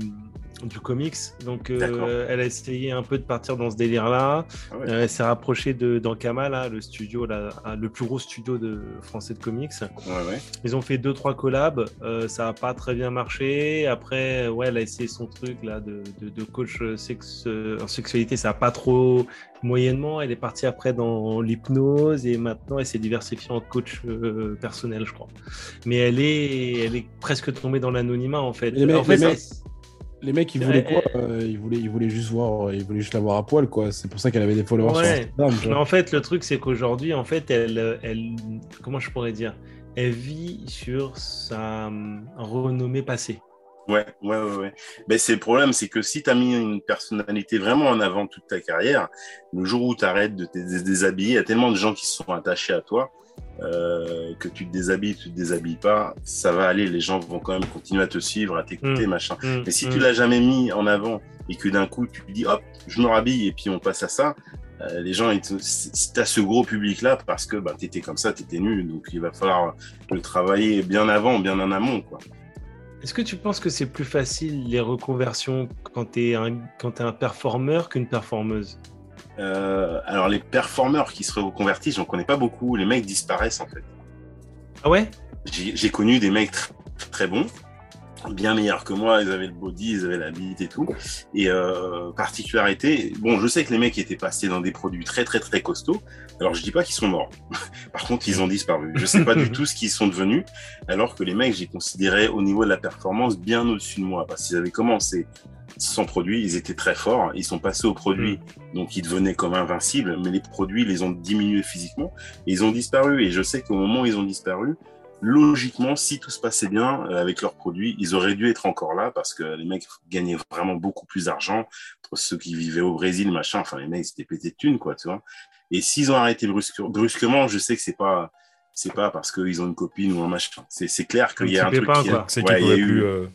du comics. Donc, euh, elle a essayé un peu de partir dans ce délire-là. Ah ouais. euh, elle s'est rapprochée de d'Ankama, là, le studio, là, le plus gros studio de, français de comics.
Ouais,
Ils ont fait deux, trois collabs. Euh, ça n'a pas très bien marché. Après, ouais, elle a essayé son truc là, de, de, de coach sexe, en sexualité. Ça n'a pas trop moyennement. Elle est partie après dans l'hypnose et maintenant elle s'est diversifiée en coach euh, personnel, je crois. Mais elle est, elle est presque tombée dans l'anonymat en fait.
Les,
en fait,
les mecs, ils voulaient quoi euh, ils, voulaient, ils voulaient juste voir, ils voulaient juste la voir à poil, quoi. C'est pour ça qu'elle avait des followers
ouais.
sur Instagram.
Mais en fait, le truc, c'est qu'aujourd'hui, en fait, elle, elle, comment je pourrais dire, elle vit sur sa renommée passée.
Ouais, ouais, ouais, ouais. Ben, c'est le problème, c'est que si tu as mis une personnalité vraiment en avant toute ta carrière, le jour où tu arrêtes de te déshabiller, il y a tellement de gens qui se sont attachés à toi euh, que tu te déshabilles, tu te déshabilles pas, ça va aller, les gens vont quand même continuer à te suivre, à t'écouter, mmh, machin. Mmh, Mais si mmh. tu l'as jamais mis en avant et que d'un coup tu te dis hop, je me rhabille et puis on passe à ça, euh, les gens, tu as ce gros public-là parce que bah, tu étais comme ça, tu étais nul, donc il va falloir le travailler bien avant, bien en amont, quoi.
Est-ce que tu penses que c'est plus facile les reconversions quand tu es, un, quand es un performeur qu'une performeuse?
Euh, Alors, les performeurs qui se reconvertissent, j'en connais pas beaucoup. Les mecs disparaissent en fait.
Ah ouais?
J'ai connu des mecs très, très bons, bien meilleurs que moi. Ils avaient le body, ils avaient la bite et tout. Et euh, particularité, bon, je sais que les mecs étaient passés dans des produits très, très, très costauds. Alors, je dis pas qu'ils sont morts. Par contre, ils ont disparu. Je sais pas du tout ce qu'ils sont devenus. Alors que les mecs, j'ai considéré au niveau de la performance bien au-dessus de moi. Parce qu'ils avaient commencé sans produits, ils étaient très forts. Ils sont passés aux produits, donc ils devenaient comme invincibles. Mais les produits, ils les ont diminués physiquement. Et ils ont disparu. Et je sais qu'au moment où ils ont disparu, logiquement, si tout se passait bien euh, avec leurs produits, ils auraient dû être encore là parce que les mecs gagnaient vraiment beaucoup plus d'argent. Pour ceux qui vivaient au Brésil, machin, enfin, les mecs, c'était pété de thunes, quoi, tu vois. Et s'ils ont arrêté brusque, brusquement, je sais que c'est pas, c'est pas parce qu'ils ont une copine ou un machin. C'est, clair qu'il y a un,
pépin,
truc qui.
C'est
ouais, il y a
plus, euh...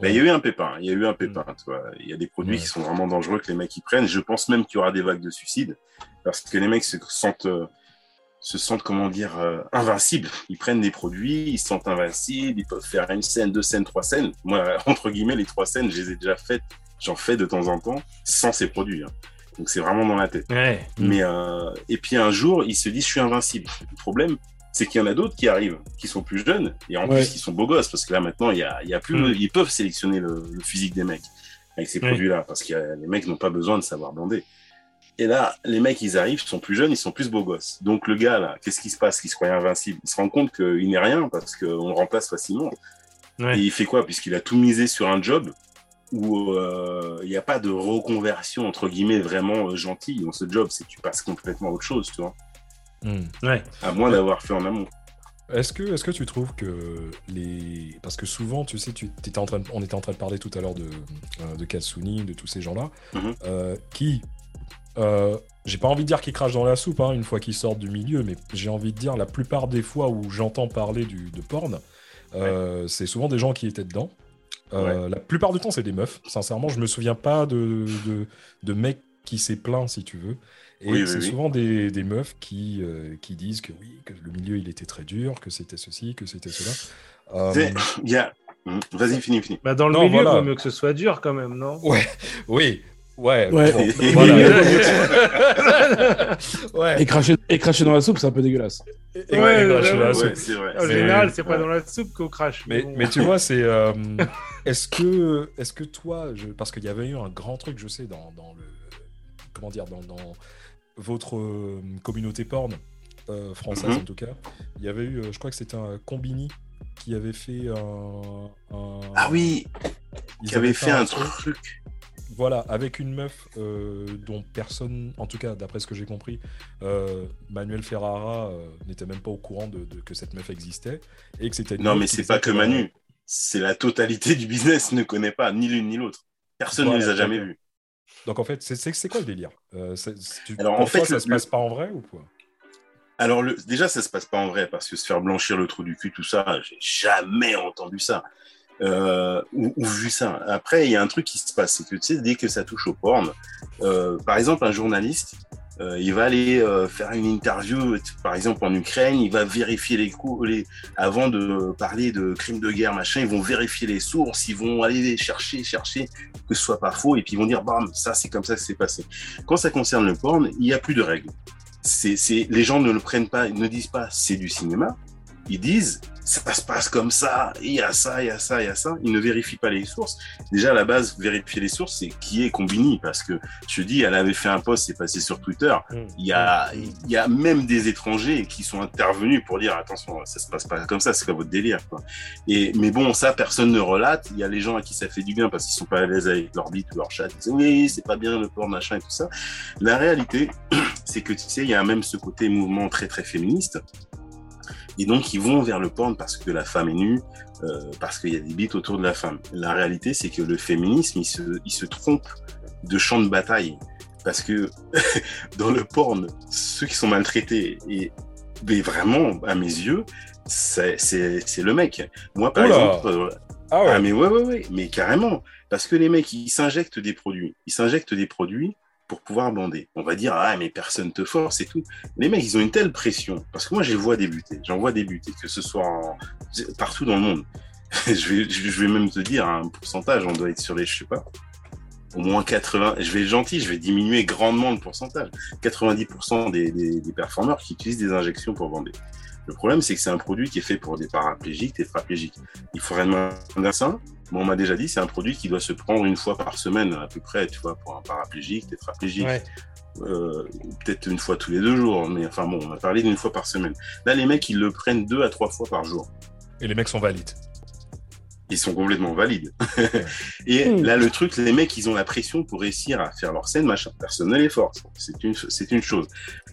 ben, il y a eu un pépin. Il y a eu un pépin, tu vois. Il y a des produits
Ouais.
qui sont vraiment dangereux que les mecs ils prennent. Je pense même qu'il y aura des vagues de suicides parce que les mecs se sentent, euh, se sentent, comment dire, euh, invincibles. Ils prennent des produits, ils se sentent invincibles, ils peuvent faire une scène, deux scènes, trois scènes. Moi, entre guillemets, les trois scènes, je les ai déjà faites. J'en fais de temps en temps sans ces produits. hein. Donc c'est vraiment dans la tête.
Ouais.
Mais euh, et puis un jour, ils se disent je suis invincible. Le problème, c'est qu'il y en a d'autres qui arrivent, qui sont plus jeunes et en
Ouais.
plus qui sont beaux gosses parce que là maintenant il y a, il y a plus,
Mm.
ils peuvent sélectionner le, le physique des mecs avec ces
Ouais.
produits-là parce que les mecs n'ont pas besoin de savoir bander. Et là, les mecs, ils arrivent, ils sont plus jeunes, ils sont plus beaux gosses. Donc le gars là, qu'est-ce qui se passe? Il se croit invincible. Il se rend compte qu'il n'est rien parce qu'on le remplace facilement.
Ouais.
Et il fait quoi? Puisqu'il a tout misé sur un job où euh, il n'y a pas de reconversion entre guillemets vraiment euh, gentille dans ce job, c'est que tu passes complètement à autre chose, tu vois.
Hmm.
Ouais.
À moins d'avoir fait en amont.
Est-ce que, est que tu trouves que les. Parce que souvent, tu sais, tu, étais en train de- on était en train de parler tout à l'heure de, euh, de Katsuni, de tous ces gens-là,
Mhm.
euh, qui. Euh, j'ai pas envie de dire qu'ils crachent dans la soupe hein, une fois qu'ils sortent du milieu, mais j'ai envie de dire la plupart des fois où j'entends parler du, de porn, euh, c'est souvent des gens qui étaient dedans. Euh, La plupart du temps, c'est des meufs. Sincèrement, je me souviens pas de, de, de mec qui s'est plaint, si tu veux. Et
Oui,
c'est
oui.
souvent des, des meufs qui, euh, qui disent que oui, que le milieu il était très dur, que c'était ceci, que c'était cela.
C'est- Il y a... Vas-y, finis, finis.
Bah, dans le
Non,
milieu, il
voilà.
vaut mieux que ce soit dur quand même, non?
Oui, ouais,
Ouais.
bon,
Et-
voilà. ouais.
Et cracher, et cracher dans la soupe, c'est un peu dégueulasse.
Et- et-
Ouais,
et-
j'avoue.
la soupe.
c'est vrai.
En général, c'est pas dans la soupe qu'on crache.
Mais,
bon.
mais tu vois, c'est. euh, est-ce que, est que toi, je- parce qu'il y avait eu un grand truc, je sais, dans, dans le. Comment dire, dans, dans votre euh, communauté porn euh, française
Mhm.
en tout cas, il y avait eu, je crois que c'était un Combini qui avait fait un. un-
Ah oui,
ils
qui avait
avaient
fait un
truc
truc.
Voilà, avec une meuf euh, dont personne, en tout cas d'après ce que j'ai compris, euh, Manuel Ferrara euh, n'était même pas au courant de, de- que cette meuf existait et que c'était.
Non, mais c'est pas que Manu. C'est la totalité du business ne connaît pas ni l'une ni l'autre. Personne
Voilà,
ne les a jamais vus.
Donc en fait, c'est- quoi le délire Euh, c'est- c'est- tu-
Alors, en fait,
ça
le-
se passe pas en vrai ou quoi?
Alors le, déjà, ça se passe pas en vrai parce que se faire blanchir le trou du cul, tout ça, j'ai jamais entendu ça euh, ou, ou vu ça. Après, il y a un truc qui se passe, c'est que tu sais, dès que ça touche au porn, euh, par exemple, un journaliste, euh, il va aller euh, faire une interview, par exemple en Ukraine, il va vérifier les coups, les, avant de parler de crimes de guerre, machin, ils vont vérifier les sources, ils vont aller chercher, chercher que ce soit pas faux, et puis ils vont dire, bam, ça c'est comme ça que c'est passé. Quand ça concerne le porn, il n'y a plus de règles c'est, c'est, les gens ne le prennent pas, ne disent pas c'est du cinéma. Ils disent ça se passe comme ça, il y a ça, il y a ça, il y a ça. Ils ne vérifient pas les sources. Déjà, à la base, vérifier les sources, c'est qui est Combini. Parce que je te dis, elle avait fait un post, c'est passé sur Twitter. Il y a, il y a même des étrangers qui sont intervenus pour dire attention, ça se passe pas comme ça, c'est pas votre délire. Quoi. Et, mais bon, ça, personne ne relate. Il y a les gens à qui ça fait du bien parce qu'ils sont pas à l'aise avec leur bite ou leur chat. Ils disent oui, c'est pas bien le porn, machin et tout ça. La réalité, c'est que tu sais, il y a même ce côté mouvement très très féministe. Et donc, ils vont vers le porn parce que la femme est nue, euh, parce qu'il y a des bites autour de la femme. La réalité, c'est que le féminisme, il se, il se trompe de champ de bataille. Parce que dans le porn, ceux qui sont maltraités, et mais vraiment, à mes yeux, c'est le mec. Moi, par
Oula.
exemple, euh,
Ah ouais.
ah mais ouais, ouais, ouais, mais carrément. Parce que les mecs, ils s'injectent des produits. Ils s'injectent des produits pour pouvoir bander. On va dire, ah, mais personne te force et tout. Les mecs, ils ont une telle pression. Parce que moi, je les vois débuter. J'en vois débuter, que ce soit partout dans le monde. je, vais, je vais même te dire un pourcentage, on doit être sur les, je sais pas, au moins 80. Je vais être gentil, je vais diminuer grandement le pourcentage. 90% des, des, des performeurs qui utilisent des injections pour bander. Le problème, c'est que c'est un produit qui est fait pour des paraplégiques, tétraplégiques. Il faudrait demander ça. Bon, on m'a déjà dit, c'est un produit qui doit se prendre une fois par semaine, à peu près, tu vois, pour un paraplégique, tétraplégique.
Ouais.
Euh, peut-être une fois tous les deux jours, mais enfin bon, on a parlé d'une fois par semaine. Là, les mecs, ils le prennent deux à trois fois par jour.
Et les mecs sont valides.
Ils sont complètement valides. Et
Mm.
là, le truc, les mecs, ils ont la pression pour réussir à faire leur scène, machin. Personne ne les force. C'est une, c'est une chose.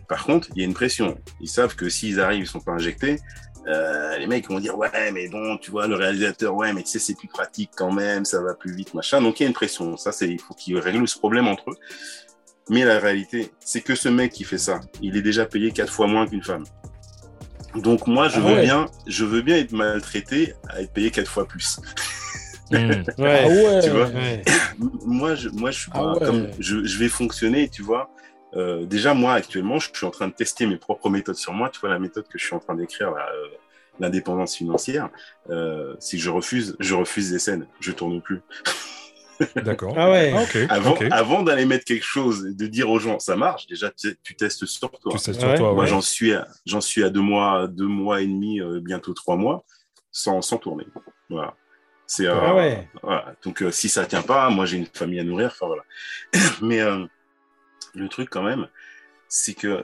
Par contre, il y a une pression. Ils savent que s'ils arrivent, ils sont pas injectés. Euh, les mecs vont dire ouais mais bon tu vois le réalisateur ouais mais tu sais c'est plus pratique quand même ça va plus vite machin donc il y a une pression ça c'est il faut qu'ils règlent ce problème entre eux mais la réalité c'est que ce mec qui fait ça il est déjà payé quatre fois moins qu'une femme donc moi je
Ah
veux
ouais.
bien je veux bien être maltraité à être payé quatre fois plus
Hmm.
Ouais.
Ah ouais.
Tu vois
Ouais.
moi je moi je suis
Ah
pas
ouais.
comme je, je vais fonctionner tu vois Euh, déjà moi actuellement je suis en train de tester mes propres méthodes sur moi tu vois la méthode que je suis en train d'écrire euh, l'indépendance financière euh, si je refuse je refuse des scènes je tourne plus
D'accord.
Ah ouais.
Ah, ok.
avant d'aller mettre quelque chose de dire aux gens ça marche déjà tu, tu testes sur toi
Tu sais sur
Ouais.
toi,
moi j'en suis à, j'en suis à deux mois deux mois et demi euh, bientôt trois mois sans sans tourner voilà c'est euh,
Ah ouais.
voilà. Donc, euh, si ça tient pas, moi, j'ai une famille à nourrir. Enfin, voilà. Mais euh, le truc, quand même, c'est que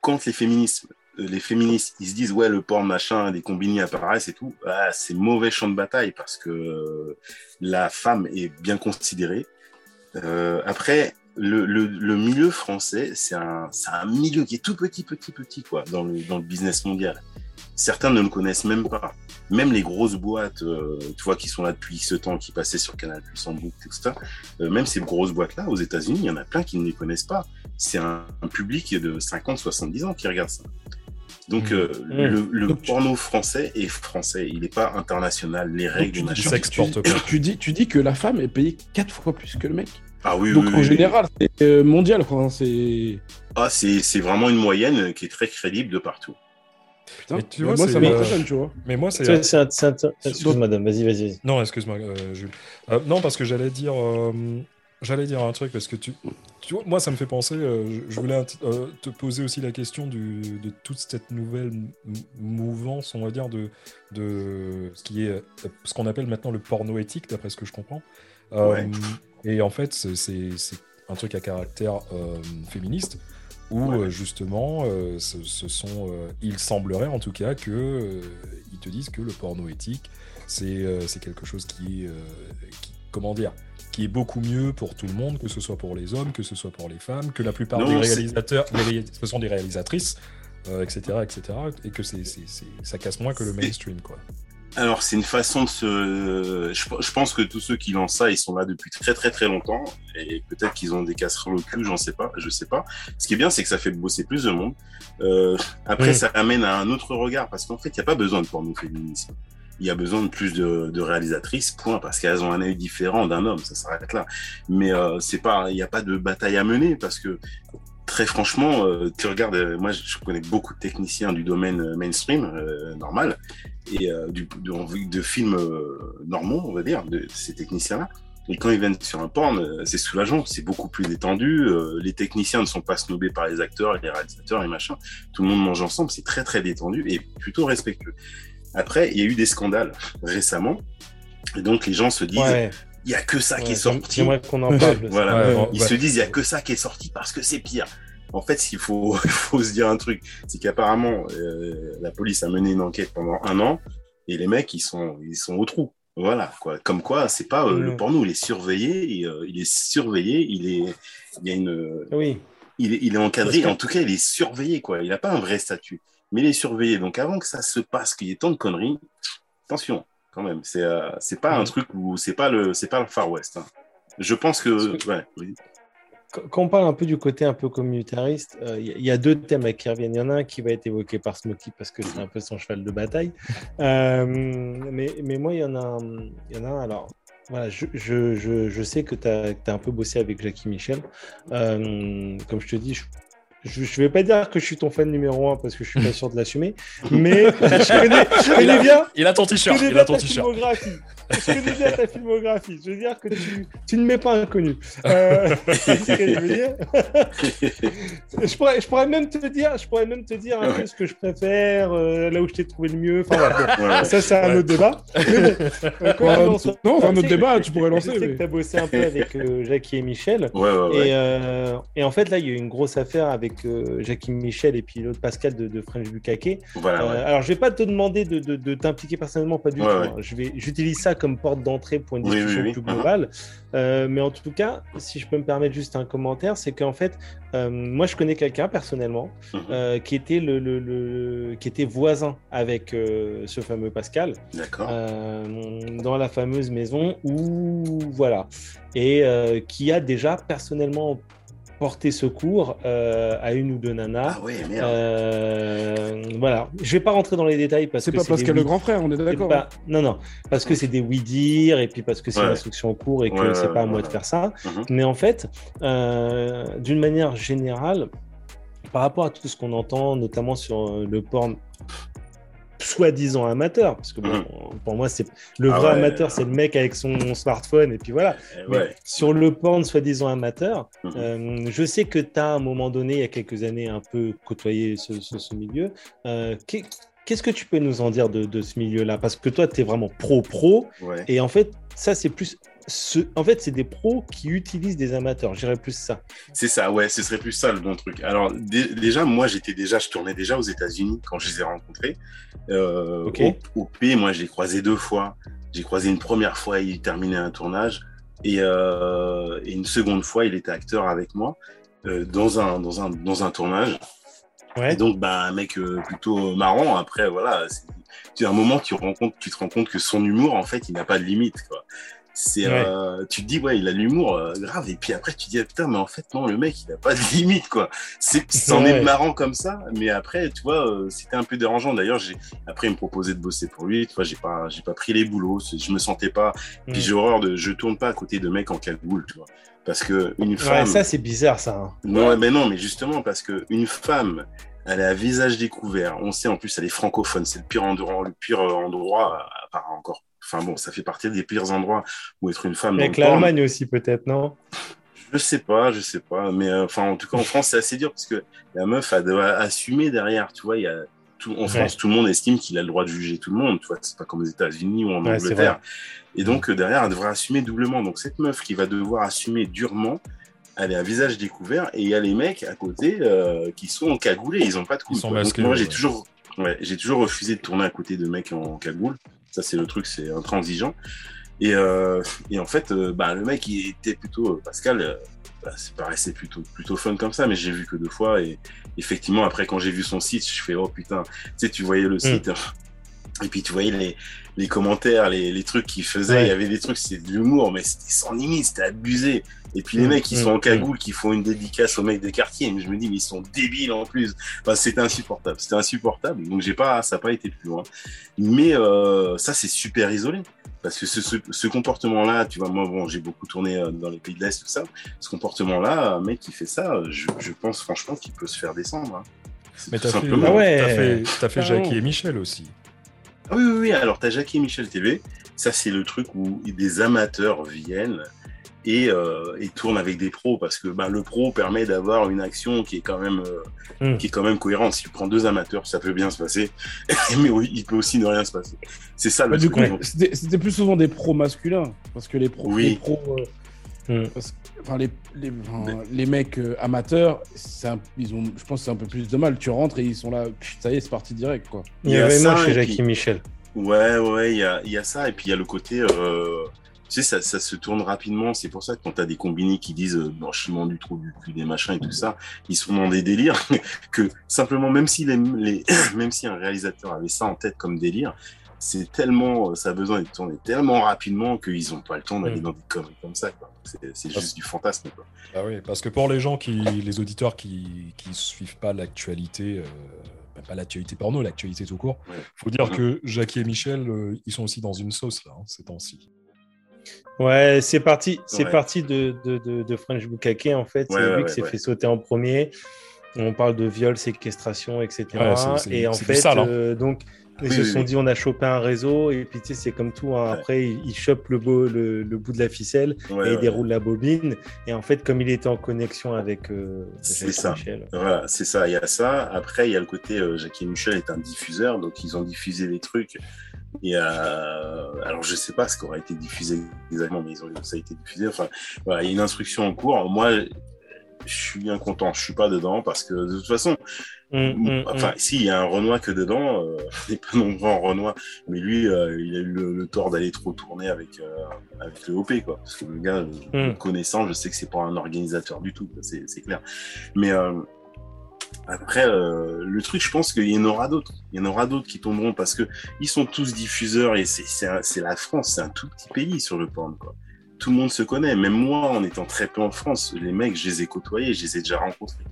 quand les féministes, euh, les féministes, ils se disent, ouais, le porn, machin, les combini apparaissent et tout, ah, c'est mauvais champ de bataille parce que euh, la femme est bien considérée. Euh, après, le, le, milieu français, c'est un, un milieu qui est tout petit, petit, petit, quoi, dans le, dans le business mondial. Certains ne le connaissent même pas même les grosses boîtes, euh, tu vois, qui sont là depuis ce temps, qui passaient sur Canal Plus en boucle, tout ça, euh, même ces grosses boîtes-là, aux États-Unis, il y en a plein qui ne les connaissent pas. C'est un, un public de 50, 70 ans qui regarde ça. Donc,
Mmh.
euh,
Mmh.
le, le
Donc, tu-
porno français est français. Il n'est pas international. Les règles,
tu-
s'exporte
tu,
pas.
tu dis, tu dis que la femme est payée quatre fois plus que le mec.
Ah oui,
Donc
oui,
en
oui.
général, c'est mondial. Quoi. hein, C'est
Ah, c'est c'est vraiment une moyenne qui est très crédible de partout.
Putain.
Mais tu
mais
vois,
moi
c'est-
ça m'impressionne, tu vois.
Mais moi, c'est.
Excuse madame, vas-y, vas-y. vas-y.
Non, excuse-moi, euh, Jules. Euh, non, parce que j'allais dire, euh, j'allais dire un truc parce que tu, tu vois, moi, ça me fait penser. euh, je, voulais euh, te poser aussi la question du, de toute cette nouvelle mouvance, on va dire, de, de ce qui est ce qu'on appelle maintenant le porno éthique, d'après ce que je comprends. Euh,
Ouais.
Et en fait, c'est un truc à caractère euh, féministe où
Ouais.
euh, justement, euh, ce, ce sont, euh, il semblerait en tout cas que ils te disent que le porno éthique c'est quelque chose qui, est, qui comment dire, qui est beaucoup mieux pour tout le monde, que ce soit pour les hommes, que ce soit pour les femmes, que la plupart
Non,
des réalisateurs, ce sont des réalisatrices, euh, etc., etc., et que c'est, ça casse moins que le mainstream, quoi.
Alors, c'est une façon de se. Je, je pense que tous ceux qui lancent ça, ils sont là depuis très très très longtemps. Et peut-être qu'ils ont des casseroles au cul, j'en sais pas, je sais pas. Ce qui est bien, c'est que ça fait bosser plus de monde. Euh, après, ça amène à un autre regard, parce qu'en fait, il n'y a pas besoin de porno féminisme. Il y a besoin de plus de, de réalisatrices, point, parce qu'elles ont un œil différent d'un homme, ça s'arrête là. Mais euh, c'est pas, il n'y a pas de bataille à mener, parce que très franchement, euh, tu regardes, euh, moi je connais beaucoup de techniciens du domaine euh, mainstream, normal, et du, de, films normaux, on va dire, de ces techniciens-là. Et quand ils viennent sur un porn, c'est soulageant, c'est beaucoup plus détendu. les techniciens ne sont pas snobés par les acteurs, les réalisateurs, les machins. Tout le monde mange ensemble, c'est très très détendu et plutôt respectueux. Après, il y a eu des scandales récemment, et donc les gens se disent, il y a que ça qui
ouais,
est sorti.
J'aimerais qu'on en parle. de ça.
Voilà.
Ouais,
Ouais,
bon,
Ils se disent, il y a que ça qui est sorti parce que c'est pire. En fait, il faut, il faut se dire un truc, c'est qu'apparemment, euh, la police a mené une enquête pendant un an et les mecs, ils sont, ils sont au trou. Voilà, quoi. Comme quoi, c'est pas euh,
Mm.
le porno, il est surveillé, et, euh, il est surveillé, il est, il y a une,
Oui.
il est, il est encadré.
Que-
En tout cas, il est surveillé, quoi. Il n'a pas un vrai statut, mais il est surveillé. Donc, avant que ça se passe, qu'il y ait tant de conneries, attention, quand même. C'est, euh, c'est pas un truc où c'est pas le, c'est pas le Far West. hein. Je pense que,
Parce
ouais, oui.
Quand on parle un peu du côté un peu communautariste, euh, il y, a- il y a deux thèmes qui reviennent. Il y en a un qui va être évoqué par Smokey parce que c'est un peu son cheval de bataille. Euh, mais, mais moi, il y en a un. Y en a un alors, voilà, je, je, je, je sais que tu as, un peu bossé avec Jackie Michel. Euh, comme je te dis, je. Je ne vais pas dire que je suis ton fan numéro un parce que je suis pas sûr de l'assumer, mais je connais, je connais bien,
Il a ton t-shirt, il a ton t-shirt.
filmographie. Je connais bien ta filmographie. Je veux dire que tu, tu ne m'es pas inconnu. Euh, c'est ce que je veux dire? je, pourrais, je pourrais même te dire, je pourrais même te dire un peu ce que je préfère, euh, là où je t'ai trouvé le mieux. Enfin, voilà,
Ouais.
ça, c'est un
Ouais.
autre débat. Mais bon, euh, soit,
non, c'est un autre débat,
je-
tu pourrais
je
lancer,
sais
mais-
que tu as bossé un peu avec euh, Jackie et Michel.
Ouais, ouais, ouais.
Et, euh, et en fait, là, il y a eu une grosse affaire avec euh, Jackie Michel et puis l'autre Pascal de, de French Bukake.
Voilà,
Euh,
ouais.
alors, je vais pas te demander de, de- de t'impliquer personnellement, pas du
Ouais,
tout. hein. Je vais, j'utilise ça comme porte d'entrée pour une
Oui, oui,
discussion
oui.
plus
Mhm.
globale. Euh, mais en tout cas, si je peux me permettre juste un commentaire, c'est qu'en fait, euh, moi, je connais quelqu'un personnellement euh, qui était le, le- le- qui était voisin avec euh, ce fameux Pascal
D'accord.
euh, dans la fameuse maison où voilà et euh, qui a déjà personnellement porté secours euh, à une ou deux nanas.
Ah ouais, merde.
Euh, voilà, je vais pas rentrer dans les détails parce
C'est
que
pas
c'est
parce
des
qu'elle est le grand frère, on est d'accord.
pas- Non, non, parce que c'est des oui dire et puis parce que c'est
Ouais.
une instruction en cours et que
Ouais,
c'est pas à moi
ouais.
de faire ça.
Mhm.
Mais en fait, euh, d'une manière générale, par rapport à tout ce qu'on entend, notamment sur le porn soi-disant amateur, parce que bon,
Mhm.
pour moi, c'est le
Ah
vrai
ouais.
amateur, c'est le mec avec son smartphone et puis voilà.
Eh
Mais sur le porn soi-disant amateur,
Mhm.
euh, je sais que tu as à un moment donné, il y a quelques années, un peu côtoyé ce, ce- ce milieu. Euh, qu'est- Qu'est-ce que tu peux nous en dire de, de ce milieu-là? Parce que toi, tu es vraiment pro-pro.
ouais.
Et en fait, ça, c'est plus. Ce... En fait, c'est des pros qui utilisent des amateurs. J'irais plus ça.
C'est ça, ouais, ce serait plus ça le bon truc. Alors dé- déjà, moi j'étais déjà, je tournais déjà aux États-Unis quand je les ai rencontrés. Euh,
Ok.
au, au P, moi j'ai croisé deux fois. J'ai croisé une première fois, il terminait un tournage, et, euh, et une seconde fois, il était acteur avec moi euh, dans un dans un dans un tournage.
Ouais.
Et donc, bah, un mec euh, plutôt marrant. Après, voilà, c'est- un moment, tu, tu te rends compte que son humour, en fait, il n'a pas de limite. Quoi. C'est,
Ouais.
euh, tu te dis, ouais, il a l'humour euh, grave. Et puis après, tu te dis, ah, putain, mais en fait, non, le mec, il n'a pas de limite. quoi. C'est, c'en
Ouais.
est marrant comme ça. Mais après, tu vois, euh, c'était un peu dérangeant. D'ailleurs, j'ai, après, il me proposait de bosser pour lui. Tu vois, j'ai pas, j'ai pas pris les boulots. Je me sentais pas. Puis
Mm.
j'ai horreur de, je tourne pas à côté de mecs en cagoule, tu vois. Parce que une
Ouais,
femme.
ça, c'est bizarre, ça. hein.
Non, mais non, mais justement parce que une femme, elle est à visage découvert. On sait en plus, elle est francophone. C'est le pire endroit, le pire endroit, à part encore. Enfin bon, ça fait partie des pires endroits où être une femme.
Avec l'Allemagne aussi, peut-être, non?
Je sais pas, je sais pas. Mais euh, enfin, en tout cas, en France, c'est assez dur parce que la meuf, elle doit assumer derrière. Tu vois, il y a tout, en France, tout le monde estime qu'il a le droit de juger tout le monde. Tu vois, c'est pas comme aux États-Unis ou en
Ouais,
Angleterre. Et donc, euh, derrière, elle devrait assumer doublement. Donc, cette meuf qui va devoir assumer durement, elle est à visage découvert. Et il y a les mecs à côté euh, qui sont encagoulés. Ils ont pas de couilles. Moi,
ouais.
j'ai toujours, ouais, j'ai toujours refusé de tourner à côté de mecs en cagoule. Ça, c'est le truc, c'est intransigeant. Et, euh, et en fait, euh, bah, le mec, il était plutôt, Pascal, euh, bah, ça paraissait plutôt, plutôt fun comme ça, mais j'ai vu que deux fois. Et effectivement, après, quand j'ai vu son site, je fais, oh putain, tu sais, tu voyais le site. hein. Et puis tu voyais les, les commentaires, les, les trucs qu'il faisait.
Ouais.
Il y avait des trucs, c'était de l'humour, mais c'était sans limite, c'était abusé. Et puis les
Mm,
mecs qui
mm,
sont en
mm.
cagoule, qui font une dédicace aux mecs des quartiers, mais je me dis, mais ils sont débiles en plus. Enfin, c'était insupportable. C'était insupportable. Donc j'ai pas, ça n'a pas été plus loin. Mais euh, ça, c'est super isolé. Parce que ce, ce, ce comportement-là, tu vois, moi, bon, j'ai beaucoup tourné euh, dans les pays de l'Est, tout ça. Ce comportement-là, un mec qui fait ça, je, je pense franchement qu'il peut se faire descendre. hein.
Mais t'as fait.
Ah ouais.
t'as fait, t'as. Jackie et Michel aussi.
Ah oui, oui, oui. Alors, tu as Jackie et Michel TV. Ça, c'est le truc où des amateurs viennent et, euh, et tournent avec des pros parce que bah, le pro permet d'avoir une action qui est quand même euh,
Mm.
qui est quand même cohérente. Si tu prends deux amateurs, ça peut bien se passer, mais oui, il peut aussi ne rien se passer. C'est ça le
Bah, du
truc.
coup, c'était plus souvent des pros masculins. Parce que les pros,
Oui.
les, pros, euh,
Mm.
parce enfin, les, les, enfin, les mecs euh, amateurs, un- ils ont, je pense que c'est un peu plus de mal. Tu rentres et ils sont là, ça y est, c'est parti direct. Quoi.
Il y
Il y a
avait
ça,
chez Jackie
puis-
Michel.
Ouais, ouais, il y a, y a ça. Et puis il y a le côté, euh, sais, ça, ça se tourne rapidement. C'est pour ça que quand tu as des combinés qui disent euh, blanchiment du trou du cul, des machins et tout ça, ils sont dans des délires que simplement, même si, les, les, même si un réalisateur avait ça en tête comme délire, c'est tellement, euh, ça a besoin d'être tourné tellement rapidement qu'ils n'ont pas le temps d'aller
Mm.
dans des conneries comme ça. C'est juste du fantasme. Quoi.
Ah oui, parce que pour les gens qui, les auditeurs qui qui suivent pas l'actualité, euh, bah, pas l'actualité porno, l'actualité tout court,
Ouais.
faut dire que Jackie et Michel, euh, ils sont aussi dans une sauce là, hein, ces temps-ci.
Ouais, c'est parti, c'est
Ouais.
parti de, de, de, de French Bukake en fait.
Ouais,
c'est
ouais,
lui qui s'est
ouais.
fait sauter en premier. On parle de viol, séquestration, etc.
Ouais, c'est- c'est-
et en fait,
sale, hein.
euh, donc ils
Oui,
se
oui,
sont
oui.
dit on a chopé un réseau et puis tu sais c'est comme tout. hein,
Ouais.
Après ils, ils chopent le, beau, le, le bout de la ficelle
Ouais,
et ils
ouais.
déroulent la bobine. Et en fait, comme il était en connexion avec euh,
C'est
Jackie
ça.
Michel.
Voilà, c'est ça, il y a ça. Après, il y a le côté, euh, Jackie et Michel est un diffuseur, donc ils ont diffusé les trucs. Et euh, alors, je sais pas ce qui aurait été diffusé exactement, mais ils ont, ça a été diffusé. Enfin, voilà, il y a une instruction en cours. Moi, je suis bien content, je suis pas dedans parce que de toute façon,
Hum, hum,
enfin,
hum.
si, il y a un Renoir que dedans, euh, on n'est pas nombreux en Renoir, mais lui, euh, il a eu le, le tort d'aller trop tourner avec, euh, avec le OP, quoi. Parce que le gars, euh,
Mm.
connaissant, je sais que c'est pas un organisateur du tout, c'est c'est clair. Mais euh, après, euh, le truc, je pense qu'il y en aura d'autres. Il y en aura d'autres qui tomberont parce que ils sont tous diffuseurs et c'est- la France, c'est un tout petit pays sur le porn, quoi. Tout le monde se connaît. Même moi, en étant très peu en France, les mecs, je les ai côtoyés, je les ai déjà rencontrés.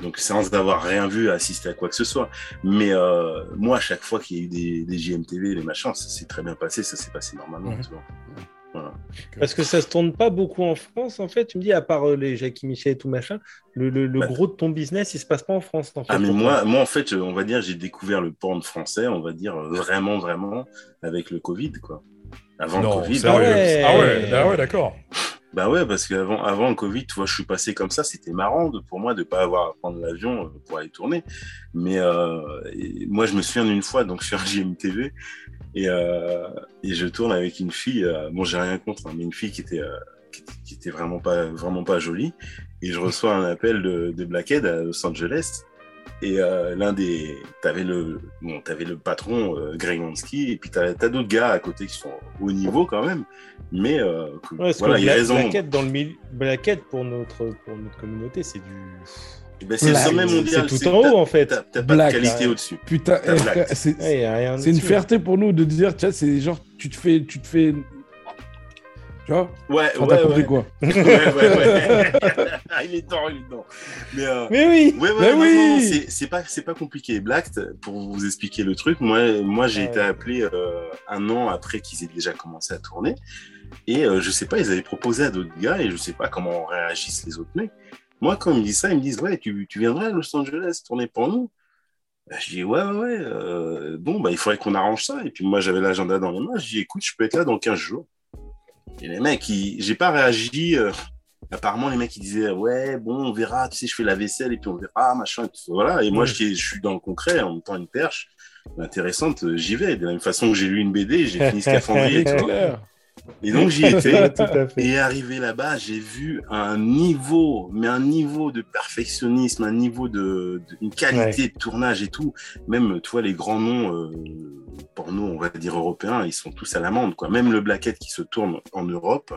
Donc, sans avoir rien vu, assister à quoi que ce soit. Mais euh, moi, à chaque fois qu'il y a eu des, des JMTV, les machins, ça s'est très bien passé, ça s'est passé normalement. Tu vois. Voilà.
Parce que ça se tourne pas beaucoup en France, en fait. Tu me dis, à part euh, les Jackie Michel et tout machin, le, le, le
Bah.
gros de ton business, il se passe pas en France, en fait.
Ah mais moi, en fait, on va dire, j'ai découvert le porn français, on va dire vraiment, vraiment avec le Covid, quoi. Avant le Covid.
Ah ouais.
Ah ouais, ah ouais, d'accord.
Bah ouais, parce qu'avant avant le Covid, tu vois, je suis passé comme ça, c'était marrant pour moi de pas avoir à prendre l'avion euh, pour aller tourner. Mais euh, moi, je me souviens d'une fois, donc sur JMTV, et, euh, et je tourne avec une fille, euh, bon, j'ai rien contre, hein, mais une fille qui était, qui, était- qui était vraiment pas, vraiment pas jolie, et je reçois un appel de, de Blackhead à Los Angeles. Et euh, l'un des, t'avais le, bon, t'avais le patron euh, Greg Lansky, et puis t'as, t'as d'autres gars à côté qui sont au niveau quand même, mais euh, que-
Ouais, parce
voilà,
que
il y a raison.
Blackhead dans le milieu, Blackhead pour notre pour notre communauté, c'est du.
Ben, c'est le sommet
c'est
mondial.
tout en haut en fait.
T'as t'as pas
Black,
de qualité au-dessus.
Putain,
La
eh, c'est
Ouais,
c'est une
dessus.
fierté pour nous de dire, tiens, c'est genre, tu te fais. Tu te fais... Tu vois
Ouais,
Enfin,
ouais,
T'as compris
ouais.
quoi
ouais, ouais, ouais. Ah, il est temps, il est temps. Mais, euh,
Mais oui.
Ouais, ouais,
Mais
non,
oui
c'est- pas, c'est pas compliqué. Black, pour vous expliquer le truc, moi, moi j'ai été appelé euh, un an après qu'ils aient déjà commencé à tourner. Et euh, je sais pas, ils avaient proposé à d'autres gars et je sais pas comment réagissent les autres mecs. Moi, quand ils me disent ça, ils me disent Ouais, tu, tu viendrais à Los Angeles tourner pour nous? Bah, Je dis Ouais, ouais, ouais. euh, bon, bah, il faudrait qu'on arrange ça. Et puis moi, j'avais l'agenda dans les mains. Je dis Écoute, je peux être là dans 15 jours. Et les mecs, ils... j'ai pas réagi. euh, Apparemment, les mecs, ils disaient, ouais, bon, on verra, tu sais, je fais la vaisselle et puis on verra, machin, et tout. Voilà. Et moi, je, suis dans le concret, en même temps, une perche intéressante, euh, j'y vais. De la même façon que j'ai lu une BD, j'ai fini vois.
clair.
Et donc j'y étais. et arrivé là-bas, j'ai vu un niveau, mais un niveau de perfectionnisme, un niveau de, une qualité de tournage et tout. Même, tu vois, les grands noms euh, porno, on va dire européens, ils sont tous à l'amende, quoi. Même le Blackhead qui se tourne en Europe,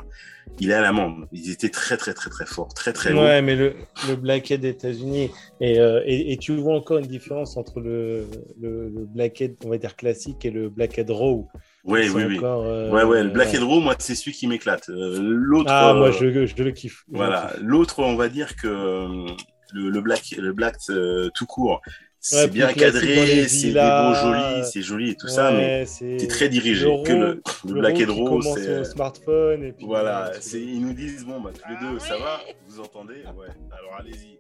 il est à l'amende. Ils étaient très, très, très, très forts, très, très
Ouais, mais le, le Blackhead des États-Unis, et, euh, et, et, tu vois encore une différence entre le, le, le Blackhead, on va dire classique, et le Blackhead Raw.
Oui, oui, oui. Euh, ouais, ouais, le Black and Raw, moi, c'est celui qui m'éclate. Euh, l'autre.
Ah, moi, je, je, le kiffe.
voilà. L'autre, on va dire que le, le Black, le Black tout court, c'est bien cadré, c'est beau, joli, c'est joli et tout ça, mais c'est très dirigé. Le que le, le, Black and Raw, c'est.
smartphone. Et puis
voilà, ils nous disent bon, bah, tous les deux, ça va Vous entendez? Ouais, alors allez-y.